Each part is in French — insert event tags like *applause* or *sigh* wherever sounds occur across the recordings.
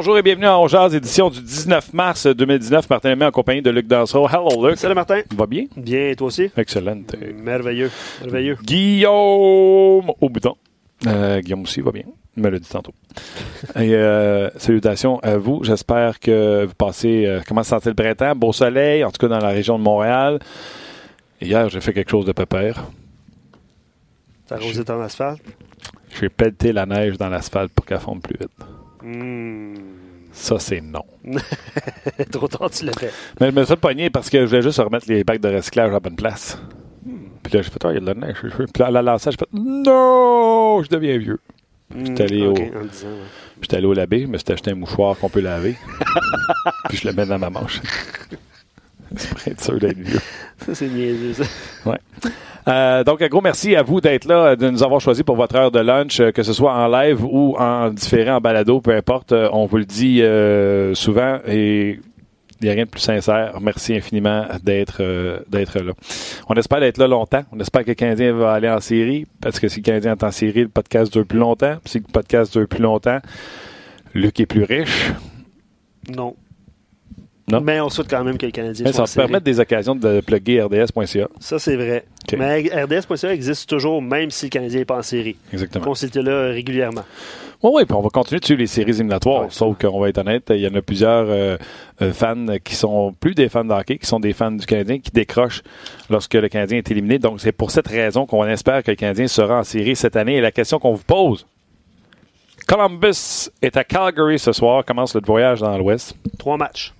Bonjour et bienvenue à Ongeaz, édition du 19 mars 2019. Martin Lemay en compagnie de Luc Dansereau. Hello, Luc. Salut, Martin. Va bien? Bien, et toi aussi? Excellent. Merveilleux. Merveilleux. Guillaume au bouton. Euh, Guillaume aussi va bien. Il me l'a dit tantôt. *laughs* Et euh, salutations à vous. J'espère que vous passez. Euh, comment se sentir le printemps? Beau soleil, en tout cas dans la région de Montréal. Hier, j'ai fait quelque chose de pépère. T'as arrosé ton asphalte? J'ai pelleté la neige dans l'asphalte pour qu'elle fonde plus vite. Hmm. Ça, c'est non. *laughs* Trop tard, tu l'as fait. Mais je me suis pogner parce que je voulais juste remettre les bacs de recyclage à la bonne place. Puis là, j'ai fait, oh, il y a de la neige. Puis là, à la lancer, j'ai fait, non, je deviens vieux. J'étais allé, Hmm, au, ouais. allé au labé, je me suis acheté un mouchoir qu'on peut laver. *laughs* puis je le mets dans ma manche. *laughs* c'est pour être sûr d'être vieux. Ça, c'est niaiseux, ça. Ouais. Euh, donc, un gros merci à vous d'être là, de nous avoir choisi pour votre heure de lunch, euh, que ce soit en live ou en différé, en balado, peu importe. Euh, on vous le dit souvent et il n'y a rien de plus sincère. Merci infiniment d'être là. On espère d'être là longtemps. On espère que le Canadien va aller en série parce que si le Canadien est en série, le podcast dure plus longtemps. Si le podcast dure plus longtemps, Luc est plus riche. Non. Non. Mais on souhaite quand même que le Canadien Mais ça va permettre des occasions de plugger RDS.ca. Ça, c'est vrai. Mais RDS.ca existe toujours, même si le Canadien n'est pas en série. Exactement. Consultez-le régulièrement. Oui, oui, puis on va continuer de suivre les séries éliminatoires. Ouais. Sauf qu'on va être honnête, il y en a plusieurs euh, euh, fans qui sont plus des fans de hockey, qui sont des fans du Canadien, qui décrochent lorsque le Canadien est éliminé. Donc, c'est pour cette raison qu'on espère que le Canadien sera en série cette année. Et la question qu'on vous pose, Columbus est à Calgary ce soir, commence le voyage dans l'Ouest. Trois matchs.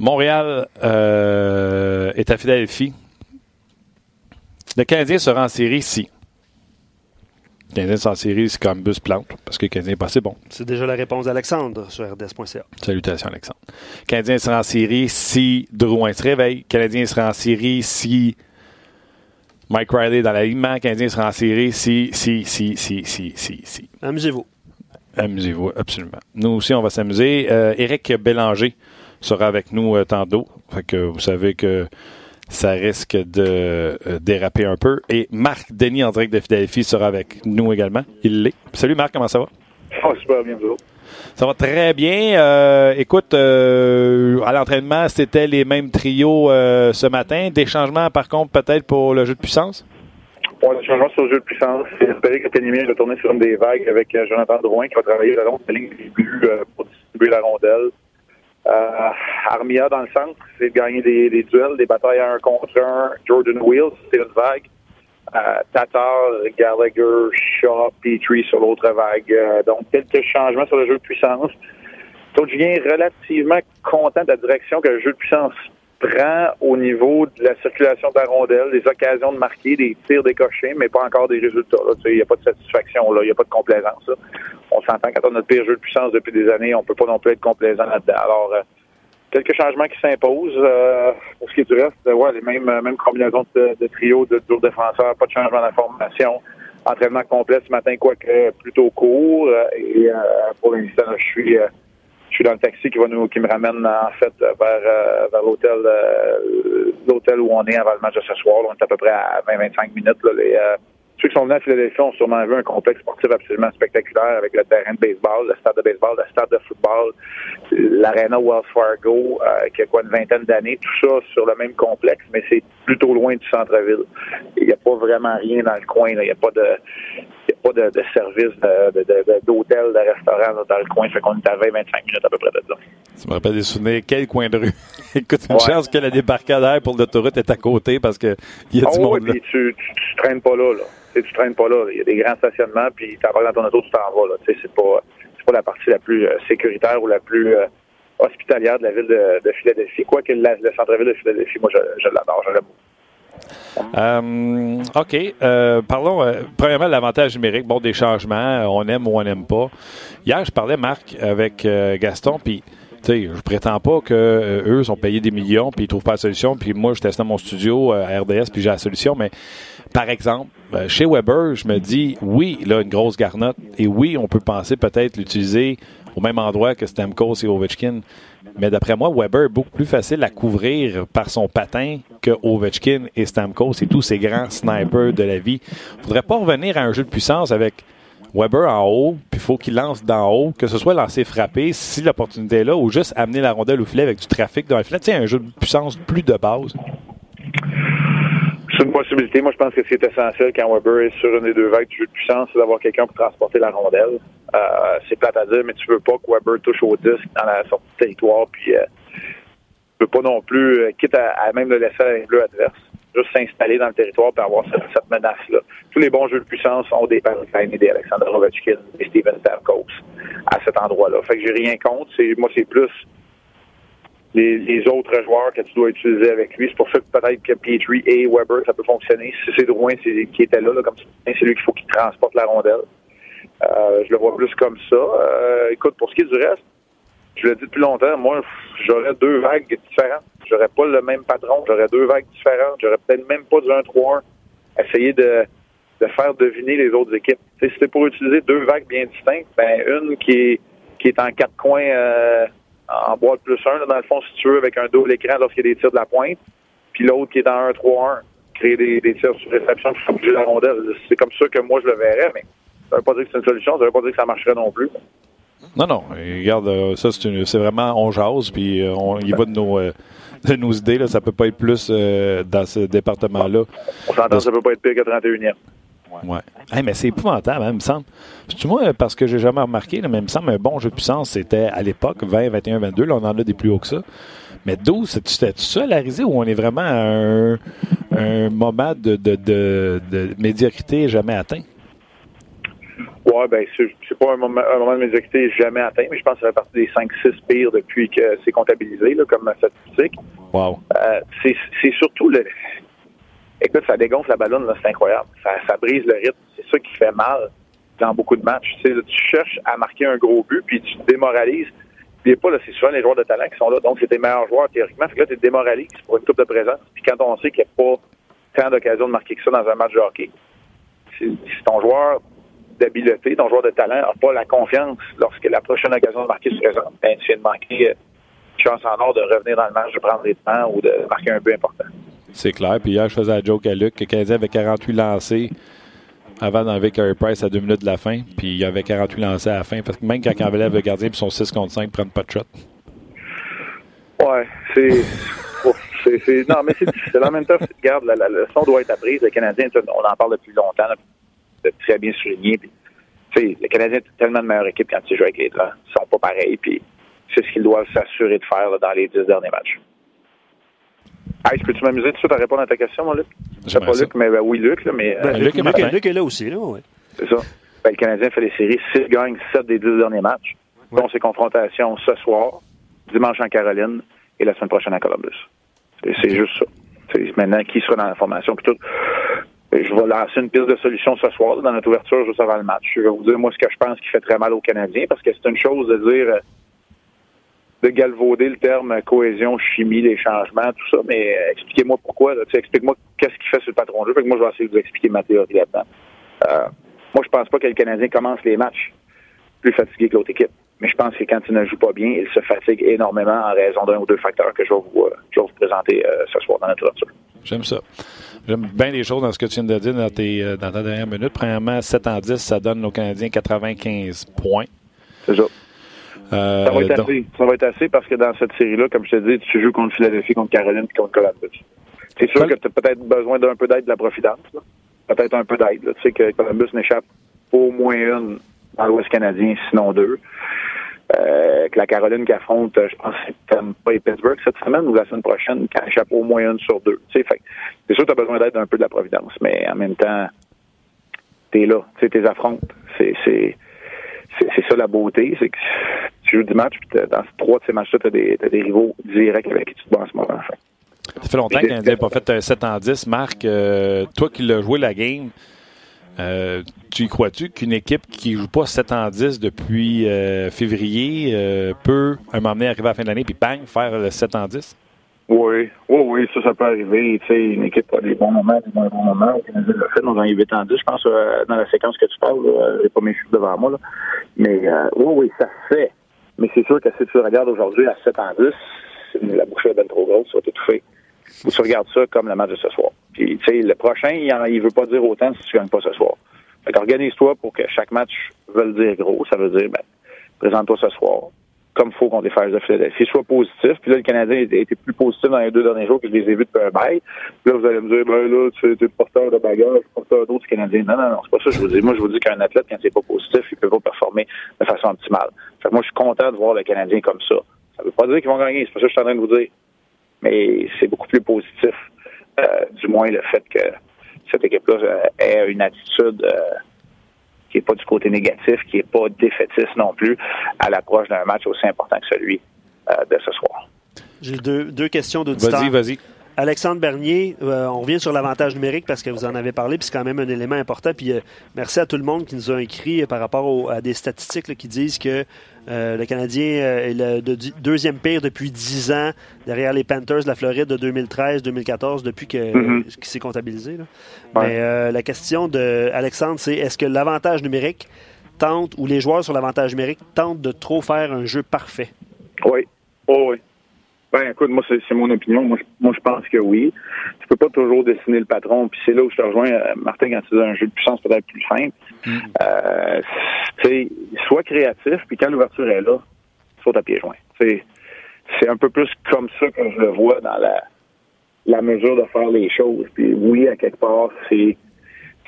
Montréal euh, est à Philadelphie. Le Canadien sera en série si. Le Canadien sera en série si Columbus plante, parce que le Canadien n'est pas assez bon. C'est déjà la réponse d'Alexandre sur RDS.ca. Salutations, Alexandre. Le Canadien sera en série si Drouin se réveille. Le Canadien sera en série si Mike Riley est dans l'alignement. Le Canadien sera en série si, si, si, si, si, si, si. Amusez-vous. Amusez-vous, absolument. Nous aussi, on va s'amuser. Euh, Éric Bélanger sera avec nous euh, tantôt. Fait que vous savez que ça risque de euh, déraper un peu. Et Marc Denis, en direct de Philadelphie, sera avec nous également. Il l'est. Salut Marc, comment ça va? Oh, super bien, vous. Ça va très bien. Euh, écoute, euh, à l'entraînement, c'était les mêmes trios euh, ce matin. Des changements, par contre, peut-être pour le jeu de puissance? Bon, le changement sur le jeu de puissance, c'est espérer que Ténémie va tourner sur une des vagues avec Jonathan Drouin qui va travailler le long de la ligne des buts pour distribuer la rondelle. Euh, Armia dans le centre, c'est de gagner des, duels, des batailles à un contre un. Jordan Wheels, c'est une vague. Euh, Tatar, Gallagher, Shaw, Petrie sur l'autre vague. Euh, donc, quelques changements sur le jeu de puissance. Donc, je viens relativement content de la direction que le jeu de puissance prend au niveau de la circulation de la rondelle, des occasions de marquer, des tirs décochés, mais pas encore des résultats. Il n'y a pas de satisfaction, il n'y a pas de complaisance. là. On s'entend quand on a notre pire jeu de puissance depuis des années, on peut pas non plus être complaisant là-dedans. Alors, euh, quelques changements qui s'imposent. Euh, pour ce qui est du reste, euh, ouais, les mêmes, euh, mêmes combinaisons de, trio, de duo défenseurs, pas de changement d'information. Entraînement complet ce matin, quoique plutôt court. euh, et euh, pour l'instant, je suis suis dans le taxi qui va nous qui me ramène en fait vers euh, vers l'hôtel euh, l'hôtel où on est avant le match de ce soir. Là, on est à peu près à 20-25 minutes. Là, les, euh, ceux qui sont venus à Philadelphie ont sûrement vu un complexe sportif absolument spectaculaire avec le terrain de baseball, le stade de baseball, le stade de football, l'aréna Wells Fargo, euh, qui a quoi une vingtaine d'années, tout ça sur le même complexe, mais c'est plutôt loin du centre-ville. Il n'y a pas vraiment rien dans le coin. là. Il n'y a pas de il y a pas de, de service de- de- de- d'hôtel, de, restaurant là, dans le coin. Fait qu'on est à 20-25 minutes à peu près de là. Ça me rappelle des souvenirs. Quel coin de rue? *laughs* Écoute, une Ouais. chance que la débarcadère pour l'autoroute est à côté parce qu'il y a Ah du oui, monde là. puis tu, tu, tu traînes pas là, là. Tu tu traînes pas là. Il y a des grands stationnements, puis tu vas dans ton auto, tu t'en vas. Tu sais, c'est pas, la partie la plus euh, sécuritaire ou la plus euh, hospitalière de la ville de, de Philadelphie. Quoique le centre-ville de Philadelphie, moi, je, je l'adore, je l'aime. Euh, OK. Parlons, premièrement, de l'avantage numérique. Bon, des changements, on aime ou on n'aime pas. Hier, je parlais, Marc, avec Gaston, puis, sais, je prétends pas que eux sont payés des millions, puis ils trouvent pas la solution, puis moi, je teste dans mon studio à RDS, puis j'ai la solution, mais par exemple, euh, chez Weber, je me dis, oui, il a une grosse garnotte, et oui, on peut penser peut-être l'utiliser au même endroit que Stamkos et Ovechkin. Mais d'après moi, Weber est beaucoup plus facile à couvrir par son patin que Ovechkin et Stamkos et tous ces grands snipers de la vie. Faudrait pas revenir à un jeu de puissance avec Weber en haut, puis faut qu'il lance d'en haut, que ce soit lancer frappé, si l'opportunité est là, ou juste amener la rondelle au filet avec du trafic dans le filet. Tu un jeu de puissance plus de base. C'est possibilité. Moi, je pense que ce qui est essentiel quand Weber est sur une des deux vagues du jeu de puissance, c'est d'avoir quelqu'un pour transporter la rondelle. Euh, c'est plate à dire, mais tu veux pas que Weber touche au disque dans la sortie de territoire, puis euh, tu veux pas non plus, euh, quitte à, même le laisser à bleu adverse, juste s'installer dans le territoire pour avoir cette, menace-là. Tous les bons jeux de puissance ont des et des Alexander Ovechkin et Steven Stamkos à cet endroit-là. Fait que j'ai rien contre. C'est, moi, c'est plus les, autres joueurs que tu dois utiliser avec lui. C'est pour ça que peut-être que Petrie et Weber, ça peut fonctionner. Si c'est Drouin qui était là, là comme c'est lui qu'il faut qu'il transporte la rondelle. Euh, je le vois plus comme ça. Euh, écoute, pour ce qui est du reste, je l'ai dit depuis longtemps, moi, j'aurais deux vagues différentes. J'aurais pas le même patron, j'aurais deux vagues différentes. J'aurais peut-être même pas du 1-3-1. Essayer de, de faire deviner les autres équipes. si c'était pour utiliser deux vagues bien distinctes, ben une qui est, qui est en quatre coins euh, en boîte plus un, dans le fond, si tu veux, avec un double écran lorsqu'il y a des tirs de la pointe, puis l'autre qui est en 1-3-1, créer des, des, tirs sur réception pour bouger la rondelle. C'est comme ça que moi je le verrais, mais ça veut pas dire que c'est une solution, ça veut pas dire que ça marcherait non plus. Non, non. Regarde, euh, ça, c'est vraiment, on jase, puis euh, on y va de nos, euh, de nos idées. Là, ça peut pas être plus dans ce département-là. On s'entend, que ça peut pas être pire que 31e. Ouais. mais c'est épouvantable, hein, me semble. Tu moi, parce que j'ai jamais remarqué, mais il me semble un bon jeu de puissance, c'était à l'époque 20, 21, 22. Là, on en a des plus hauts que ça. Mais 12, c'était tout ça, la risée, où on est vraiment à un, un moment de, de, de, de médiocrité jamais atteint? Ouais, ben c'est pas un moment, un moment de médiocrité jamais atteint, mais je pense que ça fait partie des 5-6 pires depuis que c'est comptabilisé là, comme statistique. Wow. Euh, c'est surtout le. Écoute, ça dégonfle la ballonne, c'est incroyable. Ça, brise le rythme. C'est ça qui fait mal dans beaucoup de matchs. Tu, cherches à marquer un gros but, puis tu te démoralises. Puis pas, c'est souvent les joueurs de talent qui sont là. Donc, c'est tes meilleurs joueurs, théoriquement. Fait que là, tu démoralises pour une coupe de présence. Puis quand on sait qu'il n'y a pas tant d'occasions de marquer que ça dans un match de hockey, si ton joueur d'habileté, ton joueur de talent n'a pas la confiance lorsque la prochaine occasion de marquer se présente, ben, tu viens de manquer euh, une chance en or de revenir dans le match, de prendre des temps ou de marquer un but important. C'est clair. Puis hier, je faisais la joke à Luc que Canadien avait 48 lancés avant d'enlever Carey Price à deux minutes de la fin. Puis il avait 48 lancés à la fin. Parce que même quand il enlève le gardien puis son 6 contre 5, prennent pas de shot. Ouais, c'est. c'est, non, mais c'est, en même temps, regarde, la, leçon doit être apprise. Le Canadien, on en parle depuis longtemps très bien souligné. Puis, le Canadien est tellement de meilleure équipe quand ils jouent avec les Blancs. Ils sont pas pareils. Puis c'est ce qu'ils doivent s'assurer de faire dans les dix derniers matchs. Hey, peux-tu m'amuser tout de suite à répondre à ta question, mon Luc? C'est pas Luc, mais ben, oui, Luc. Là, mais, ben, Luc, Luc, est là aussi. Là, ouais. C'est ça. Ben, le Canadien fait les séries. 6 gagne 7 des 10 derniers matchs, dont ses confrontations ce soir, dimanche en Caroline et la semaine prochaine à Columbus. C'est juste ça. Maintenant, qui sera dans la formation? Puis tout. Je vais lancer une piste de solution ce soir dans notre ouverture juste avant le match. Je vais vous dire, moi, ce que je pense qui fait très mal aux Canadiens, parce que c'est une chose de dire euh, de galvauder le terme cohésion, chimie, les changements, tout ça, mais euh, expliquez-moi pourquoi. Explique-moi qu'est-ce qu'il fait sur le patron de jeu. Fait que moi, je vais essayer de vous expliquer ma théorie là-dedans. Euh, moi, je pense pas que le Canadien commence les matchs plus fatigué que l'autre équipe. Mais je pense que quand il ne joue pas bien, il se fatigue énormément en raison d'un ou deux facteurs que je vais vous, je vais vous présenter ce soir dans notre ouverture. J'aime ça. J'aime bien les choses dans ce que tu viens de dire dans, tes, euh, dans ta dernière minute. Premièrement, 7 en 10, ça donne aux Canadiens 95 points. C'est ça. Euh, ça, va être assez. ça va être assez parce que dans cette série-là, comme je te dis, tu joues contre Philadelphie, contre Caroline et contre Columbus. C'est sûr que tu as peut-être besoin d'un peu d'aide de la Providence. Peut-être un peu d'aide. Tu sais que Columbus n'échappe au moins une dans l'Ouest canadien, sinon deux. Euh, que la Caroline qui affronte, je pense, c'est pas Pittsburgh cette semaine ou la semaine prochaine, qui échappe au moins une sur deux. c'est sûr que tu as besoin d'être un peu de la providence, mais en même temps, t'es là, tu sais, affrontes. C'est, c'est, c'est, ça la beauté, c'est que tu joues du match, puis dans trois de ces matchs-là, tu as des, des rivaux directs avec qui tu te bats en ce moment. Ça fait longtemps qu'on n'a pas fait un 7 en 10. Marc, euh, toi qui l'as joué la game, euh, tu y crois-tu qu'une équipe qui joue pas 7 en 10 depuis euh, février euh, peut, à un moment donné, arriver à la fin de l'année puis bang, faire le 7 en 10? Oui, oui, oui, ça, ça peut arriver. Tu sais, une équipe a des bons moments, des moins bons moments. Canadien l'a fait dans un 8 en 10, je pense, dans la séquence que tu parles. J'ai pas mes chiffres devant moi. Là. Mais oui, oui, ça se fait. Mais c'est sûr que si tu regardes aujourd'hui à 7 en 10, la bouchée est bien trop grosse, ça va t'étouffer. Ou tu regardes ça comme le match de ce soir. Puis, tu sais, le prochain, il, ne veut pas dire autant si tu gagnes pas ce soir. Fait organise-toi pour que chaque match veuille dire gros. Ça veut dire, ben, présente-toi ce soir comme faut contre les Flyers de Philadelphie. Soit positif. Puis là, le Canadien a été plus positif dans les deux derniers jours que je les ai vus depuis un bail. Puis là, vous allez me dire, ben là, tu es porteur de bagage, porteur d'autres Canadiens. Non, non, non, c'est pas ça que je vous dis. Moi, je vous dis qu'un athlète, quand c'est pas positif, il peut pas performer de façon optimale. Fait que moi, je suis content de voir le Canadien comme ça. Ça veut pas dire qu'ils vont gagner, c'est pas ça que je suis en train de vous dire. Mais c'est beaucoup plus positif, euh, du moins le fait que cette équipe-là euh, ait une attitude euh, qui n'est pas du côté négatif, qui n'est pas défaitiste non plus, à l'approche d'un match aussi important que celui euh, de ce soir. J'ai deux, deux questions d'auditeurs. Vas-y, vas-y. Alexandre Bernier, euh, on revient sur l'avantage numérique parce que vous en avez parlé, puis c'est quand même un élément important. Puis euh, merci à tout le monde qui nous a écrit par rapport à des statistiques qui disent que euh, le Canadien est le deuxième pire depuis 10 ans derrière les Panthers de la Floride de 2013-2014 depuis que qui s'est comptabilisé. Mais la question de Alexandre, c'est est-ce que l'avantage numérique tente ou les joueurs sur l'avantage numérique tentent de trop faire un jeu parfait? Oui. Oh, oui. Ben, écoute, moi, c'est mon opinion. Moi je, moi, je pense que oui. Tu peux pas toujours dessiner le patron. Puis c'est là où je te rejoins, euh, Martin, quand tu dis un jeu de puissance peut-être plus simple. Mm. Euh, tu sais, sois créatif, puis quand l'ouverture est là, saute à pieds joints. C'est un peu plus comme ça que je le vois dans la, la mesure de faire les choses. Puis oui, à quelque part, c'est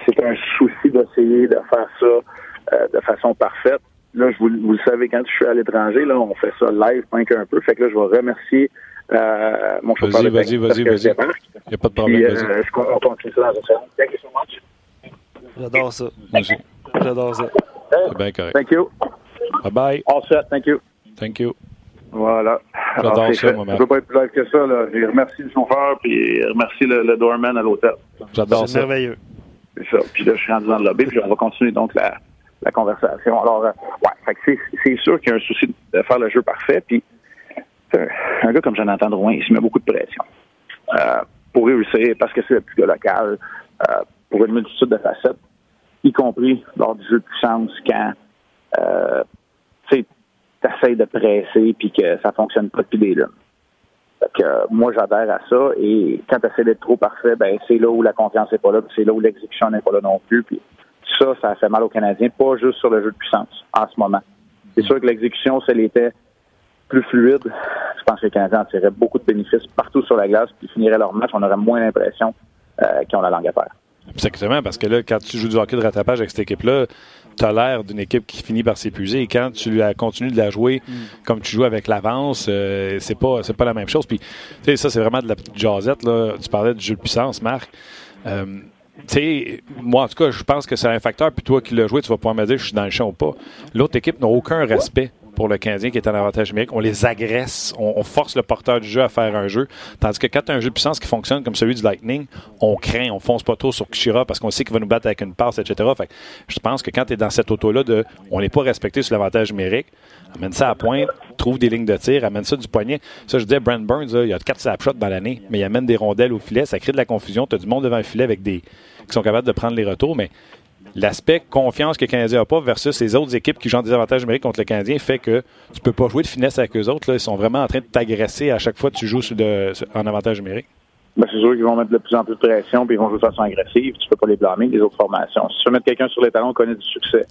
c'est un souci d'essayer de faire ça euh, de façon parfaite là, je vous, vous, le savez, quand je suis à l'étranger, là, on fait ça live, pas qu'un peu. Fait que là, je vais remercier euh, mon chauffeur de Vas-y, vas-y, vas-y. Il n'y a pas de problème, vas-y. Euh, je continue ça dans une seconde. Thank you so much. J'adore ça. Merci. J'adore ça. C'est bien correct. Thank you. Bye-bye. All set, thank you. Thank you. Voilà. J'adore ça, moi, Je ne peux pas être plus live que ça. Là. Je remercie le chauffeur puis je remercie le, le doorman à l'hôtel. J'adore ça. C'est merveilleux. C'est ça. Puis là, je suis rendu dans le lobby puis on va continuer donc la, la conversation. Alors, euh, ouais, c'est sûr qu'il y a un souci de faire le jeu parfait. Puis, un, gars comme Jonathan Drouin, il se met beaucoup de pression euh, pour réussir parce que c'est le plus gars local, euh, pour une multitude de facettes, y compris lors du jeu de puissance quand euh, tu essaies de presser puis que ça fonctionne pas depuis des lunes. que, moi, j'adhère à ça. Et quand tu essaies d'être trop parfait, ben c'est là où la confiance n'est pas là, c'est là où l'exécution n'est pas là non plus. Puis ça, ça fait mal aux Canadiens, pas juste sur le jeu de puissance en ce moment. C'est sûr que l'exécution, si elle était plus fluide, je pense que les Canadiens en tireraient beaucoup de bénéfices partout sur la glace, puis finiraient leur match, on aurait moins l'impression euh, qu'ils ont la langue à faire. Exactement, parce que là, quand tu joues du hockey de rattrapage avec cette équipe-là, tu as l'air d'une équipe qui finit par s'épuiser. Et quand tu continues de la jouer mm. comme tu joues avec l'avance, euh, c'est pas c'est pas la même chose. Puis, tu sais, ça, c'est vraiment de la petite jasette. Là. Tu parlais du jeu de puissance, Marc. Euh, sais, moi, en tout cas, je pense que c'est un facteur. Puis toi qui l'as joué, tu vas pouvoir me dire je suis dans le champ ou pas. L'autre équipe n'a aucun respect pour le Canadien qui est en avantage numérique. On les agresse, on, force le porteur du jeu à faire un jeu. Tandis que quand tu as un jeu de puissance qui fonctionne comme celui du Lightning, on craint, on fonce pas trop sur Kishira parce qu'on sait qu'il va nous battre avec une passe, etc. Fait je pense que quand tu es dans cette auto-là de on n'est pas respecté sur l'avantage numérique, amène ça à pointe, trouve des lignes de tir, amène ça du poignet. Ça, je disais, Brent Burns, il y a quatre snapshots dans l'année, mais il amène des rondelles au filet, ça crée de la confusion. Tu as du monde devant le filet avec des qui sont capables de prendre les retours, mais l'aspect confiance que le Canadien n'a pas versus les autres équipes qui jouent des avantages numériques contre le Canadien fait que tu peux pas jouer de finesse avec eux autres. Là. Ils sont vraiment en train de t'agresser à chaque fois que tu joues en avantage numérique. Ben, c'est sûr qu'ils vont mettre de plus en plus de pression puis ils vont jouer de façon agressive. Tu peux pas les blâmer, les autres formations. Si tu veux mettre quelqu'un sur les talons, connaît du succès.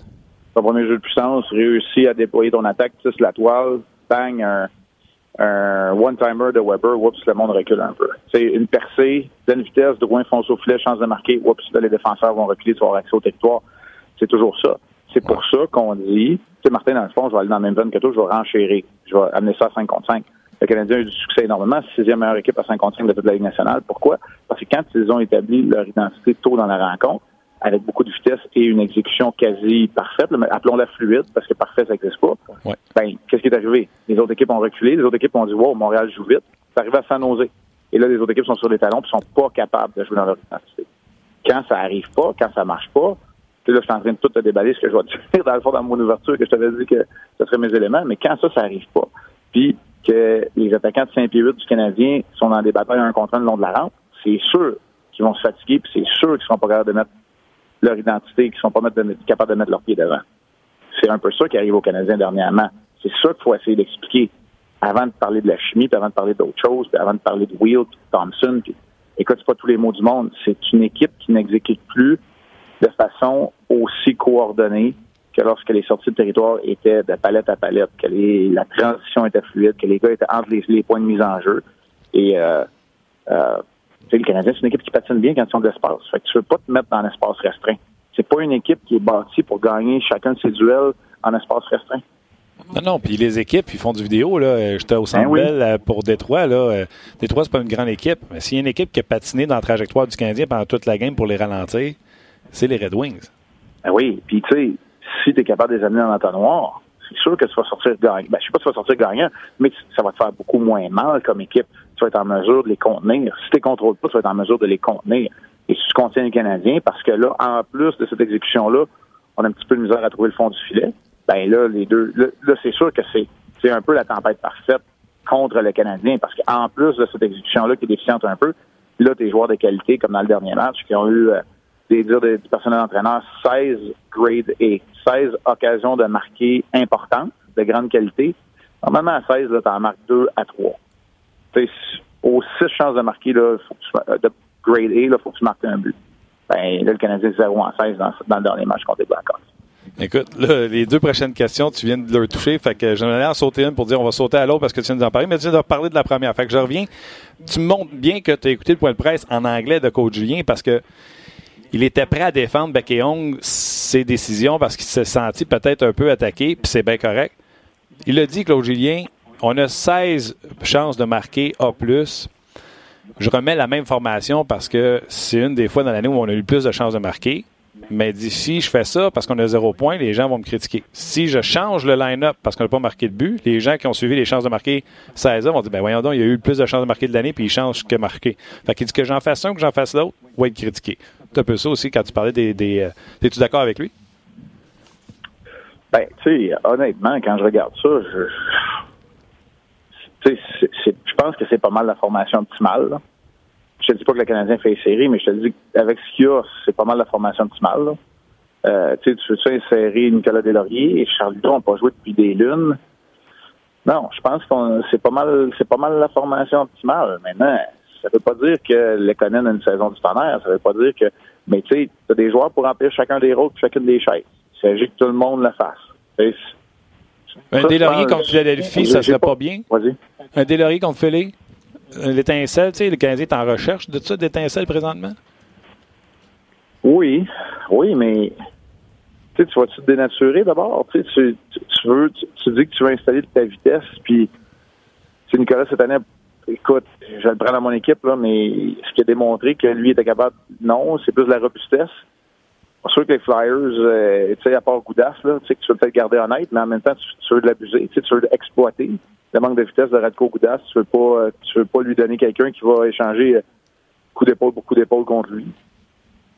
Ton premier jeu de puissance, réussit à déployer ton attaque, tu la toile, bang, un, un one-timer de Weber, oups, le monde recule un peu. C'est une percée, pleine vitesse, Drouin fonce au filet, chance de marquer, oups, là, les défenseurs vont reculer, tu vas avoir accès au territoire. C'est toujours ça. C'est pour ça qu'on dit, tu Martin, dans le fond, je vais aller dans le même zone que toi, je vais renchérir. Je vais amener ça à 5 contre 5. Le Canadien a eu du succès énormément. Sixième meilleure équipe à 5 contre 5 de toute la Ligue nationale. Pourquoi? Parce que quand ils ont établi leur identité tôt dans la rencontre, avec beaucoup de vitesse et une exécution quasi parfaite, appelons-la fluide, parce que parfait, ça n'existe pas. Ben, qu'est-ce qui est arrivé? Les autres équipes ont reculé, les autres équipes ont dit, wow, Montréal joue vite. C'est arrivé à San Jose. Et là, les autres équipes sont sur les talons et sont pas capables de jouer dans leur identité. Quand ça arrive pas, quand ça marche pas, là, je suis en train de tout te déballer ce que je vais te *laughs* dire dans le fond dans mon ouverture que je t'avais dit que ce serait mes éléments, mais quand ça, ça arrive pas, puis que les attaquants de Saint-Pierre du Canadien sont dans des batailles un contre un le long de la rampe, c'est sûr qu'ils vont se fatiguer, puis c'est sûr qu'ils seront pas capables de mettre leur identité, qui sont pas capables de mettre leurs pieds devant. C'est un peu ça qui arrive aux Canadiens dernièrement. C'est ça qu'il faut essayer d'expliquer avant de parler de la chimie, puis avant de parler d'autres choses, puis avant de parler de Will, puis Thompson. Puis, écoute, pas tous les mots du monde. C'est une équipe qui n'exécute plus de façon aussi coordonnée que lorsque les sorties de territoire étaient de palette à palette, que la transition était fluide, que les gars étaient entre les, points de mise en jeu. Et euh, euh, le Canadien, c'est une équipe qui patine bien quand ils ont de l'espace. Fait que tu veux pas te mettre dans l'espace restreint. C'est pas une équipe qui est bâtie pour gagner chacun de ses duels en espace restreint. Non, non, puis les équipes, ils font du vidéo. là. J'étais au Centre ben pour Détroit. Là. Euh, Détroit, c'est pas une grande équipe. Mais s'il y a une équipe qui a patiné dans la trajectoire du Canadien pendant toute la game pour les ralentir, c'est les Red Wings. Ben oui, puis tu sais, si tu es capable de les amener dans l'entonnoir, c'est sûr que tu vas sortir gagnant. Ben, je sais pas si tu vas sortir gagnant, mais ça va te faire beaucoup moins mal comme équipe. Tu vas être en mesure de les contenir. Si tu ne contrôles pas, tu vas être en mesure de les contenir. Et si tu contiens les Canadiens, parce que là, en plus de cette exécution-là, on a un petit peu de misère à trouver le fond du filet ben là, les deux, là, c'est sûr que c'est, c'est un peu la tempête parfaite contre le Canadien, parce qu'en plus de cette exécution-là qui est déficiente un peu, là, tes joueurs de qualité, comme dans le dernier match, qui ont eu euh, des dires du personnel d'entraîneur, 16 grade A, 16 occasions de marquer importantes, de grande qualité. Normalement, à 16, tu en marques 2 à 3. Aux 6 chances de marquer, là, euh, de grade A, il faut que tu marques un but. Ben, là, le Canadien, 0 en 16 dans, dans le dernier match contre les Blackhawks. Écoute, là, les deux prochaines questions, tu viens de leur toucher. Fait que j'aimerais en sauter une pour dire on va sauter à l'autre parce que tu viens de en parler, mais tu viens de parler de la première. Fait que je reviens. Tu montres bien que tu as écouté le point de presse en anglais de coach Julien parce que il était prêt à défendre Hong ses décisions parce qu'il s'est senti peut-être un peu attaqué, puis c'est bien correct. Il a dit, Claude Julien, on a 16 chances de marquer A+. Je remets la même formation parce que c'est une des fois dans l'année où on a eu le plus de chances de marquer. Mais d'ici, je fais ça parce qu'on a zéro point, les gens vont me critiquer. Si je change le line-up parce qu'on n'a pas marqué de but, les gens qui ont suivi les chances de marquer 16 ans vont dire, ben voyons donc, il y a eu plus de chances de marquer de l'année, puis ils changent que marquer. Fait qu'il dit que j'en fasse un, que j'en fasse l'autre, va être critiqué. C'est un peu ça aussi quand tu parlais des... des euh, Es-tu d'accord avec lui? Ben, tu sais, honnêtement, quand je regarde ça, je... je pense que c'est pas mal la formation optimale. Là je te dis pas que le Canadien fait série, mais je te dis qu'avec ce qu'il y a, c'est pas mal la formation optimale. Là. Euh, tu veux-tu insérer Nicolas Delaurier et Charles Dron n'ont pas joué depuis des lunes? Non, je pense que c'est pas mal c'est pas mal la formation optimale. Maintenant, ça veut pas dire que Canadiens a une saison du tonnerre, ça veut pas dire que mais tu sais, tu as des joueurs pour remplir chacun des rôles chacune des chaises. Il s'agit que tout le monde le fasse. Un Delaurier contre Philadelphie, ça serait pas, bien? Un Delaurier contre Philly? l'étincelle, tu sais, le Canadien est en recherche de ça, d'étincelle présentement? Oui, oui, mais tu vas-tu te dénaturer d'abord? Tu, tu, veux, tu, dis que tu veux installer de ta vitesse, puis Nicolas cette année, écoute, je vais le prendre à mon équipe, là, mais ce qui a démontré que lui était capable, non, c'est plus de la robustesse. Sûr que les Flyers, euh, tu sais, à part Goudas, là, tu sais, que tu veux peut-être garder honnête, mais en même temps, tu, veux de l'abuser, tu veux l'exploiter le manque de vitesse de Radko Goudas. Tu veux pas, euh, tu veux pas lui donner quelqu'un qui va échanger euh, coup d'épaule pour coup d'épaule contre lui.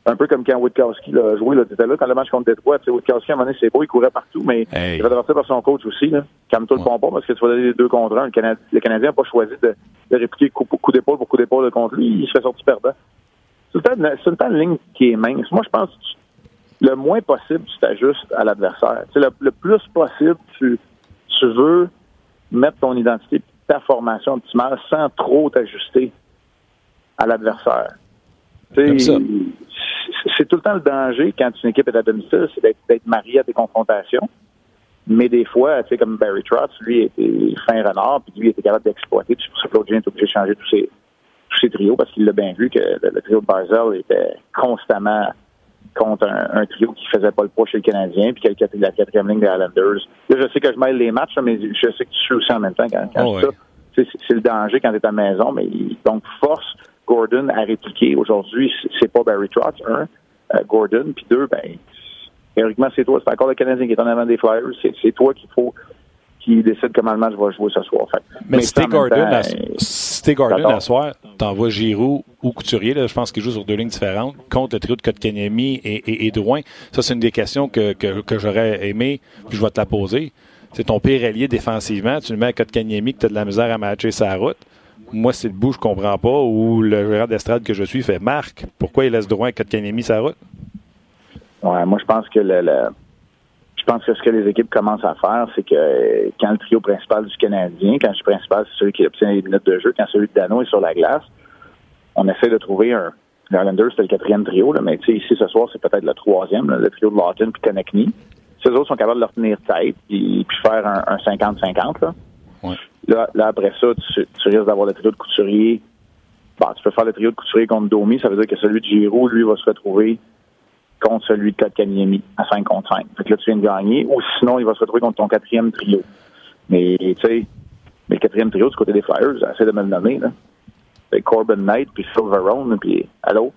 Un peu comme quand Witkowski l'a joué, là, étais là quand le match contre Detroit. Tu sais, Witkowski, à un moment donné, c'est beau, il courait partout, mais il va devoir par son coach aussi, là. Calme-toi le pompon parce que tu vas donner les deux contre un. Le, Canadien n'a pas choisi de, de répliquer coup, coup d'épaule pour coup d'épaule contre lui. Il se fait sortir perdant. C'est une, une ligne qui est mince. Moi, je pense que le moins possible, tu t'ajustes à l'adversaire. Tu sais, le, le, plus possible, tu, tu veux mettre ton identité, ta formation optimale sans trop t'ajuster à l'adversaire. C'est tout le temps le danger quand une équipe est à domicile, c'est d'être marié à des confrontations. Mais des fois, tu sais, comme Barry Trotz, lui était fin renard, puis lui était capable d'exploiter. Puis c'est pour ça que est obligé de changer tous ses, tous ses trios parce qu'il l'a bien vu que le, trio de Barzell était constamment contre un, trio qui faisait pas le poids chez le Canadien, puis qui la quatrième ligne des Islanders. Là, je sais que je mêle les matchs, mais je sais que tu suis aussi en même temps quand, quand oh, ça. C'est le danger quand tu es à la maison, mais donc force Gordon à répliquer. Aujourd'hui, c'est pas Barry Trotz, un, euh, Gordon, puis deux, ben, théoriquement, c'est toi. C'est encore le Canadien qui est en avant des Flyers. C'est toi qu'il faut qui décide comment le match va jouer ce soir. mais, si t'es Gordon, à, si à soir, t'envoies Giroud ou Couturier, là, je pense qu'il joue sur deux lignes différentes, contre le trio de Kotkaniemi et, et, et Drouin. Ça, c'est une des questions que, que, que j'aurais aimé, puis je vais te la poser. C'est ton pire allié défensivement, tu le mets à Kotkaniemi que tu as de la misère à matcher sa route. Moi, c'est le bout, je comprends pas, où le gérant d'estrade que je suis fait Marc, pourquoi il laisse Drouin à Kotkaniemi sa route? Ouais, moi, je pense que le je pense que ce que les équipes commencent à faire, c'est que quand le trio principal du Canadien, quand le principal, c'est celui qui obtient les minutes de jeu, quand celui de Dano est sur la glace, on essaie de trouver un, les Islanders, c'était le quatrième trio, là, mais ici, ce soir, c'est peut-être le troisième, le trio de Lawton puis Konechny. Ces autres sont capables de leur tenir tête puis, puis faire un 50-50. Là. Ouais. Là, là, après ça, tu, tu risques d'avoir le trio de Couturier. Bah, tu peux faire le trio de Couturier contre Domi. Ça veut dire que celui de Giroud, lui, va se retrouver contre celui de Kotkaniemi à 5 contre 5. Fait que là, tu viens de gagner. Ou sinon, il va se retrouver contre ton quatrième trio. Mais, tu sais, mais le quatrième trio du côté des Flyers, essaie de me le nommer, là. C'est Corbin Knight, puis Phil Verone, puis allô?